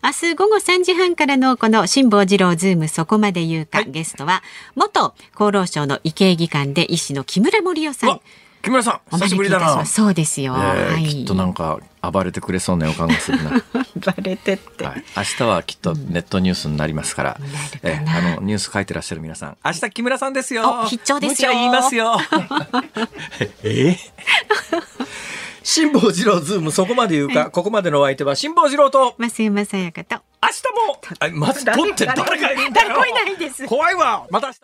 明日午後3時半からのこの辛坊治郎ズームそこまで言うか、はい、ゲストは元厚労省の医系技官で医師の木村盛夫さん木村さん久しぶりだな。そうですよ、えー、はい、きっとなんか暴れてくれそうな予感がするな。暴れてって、はい、明日はきっとネットニュースになりますから、うん、えー、あのニュース書いてらっしゃる皆さん。明日木村さんですよ。必聴ですよ。言いますよ。えー辛坊治郎ズームそこまで言うか、はい、ここまでのお相手は辛坊治郎と。増山さやかと。明日も。あまず取って誰がいるんだよ。誰もいないです。怖いわ。また明日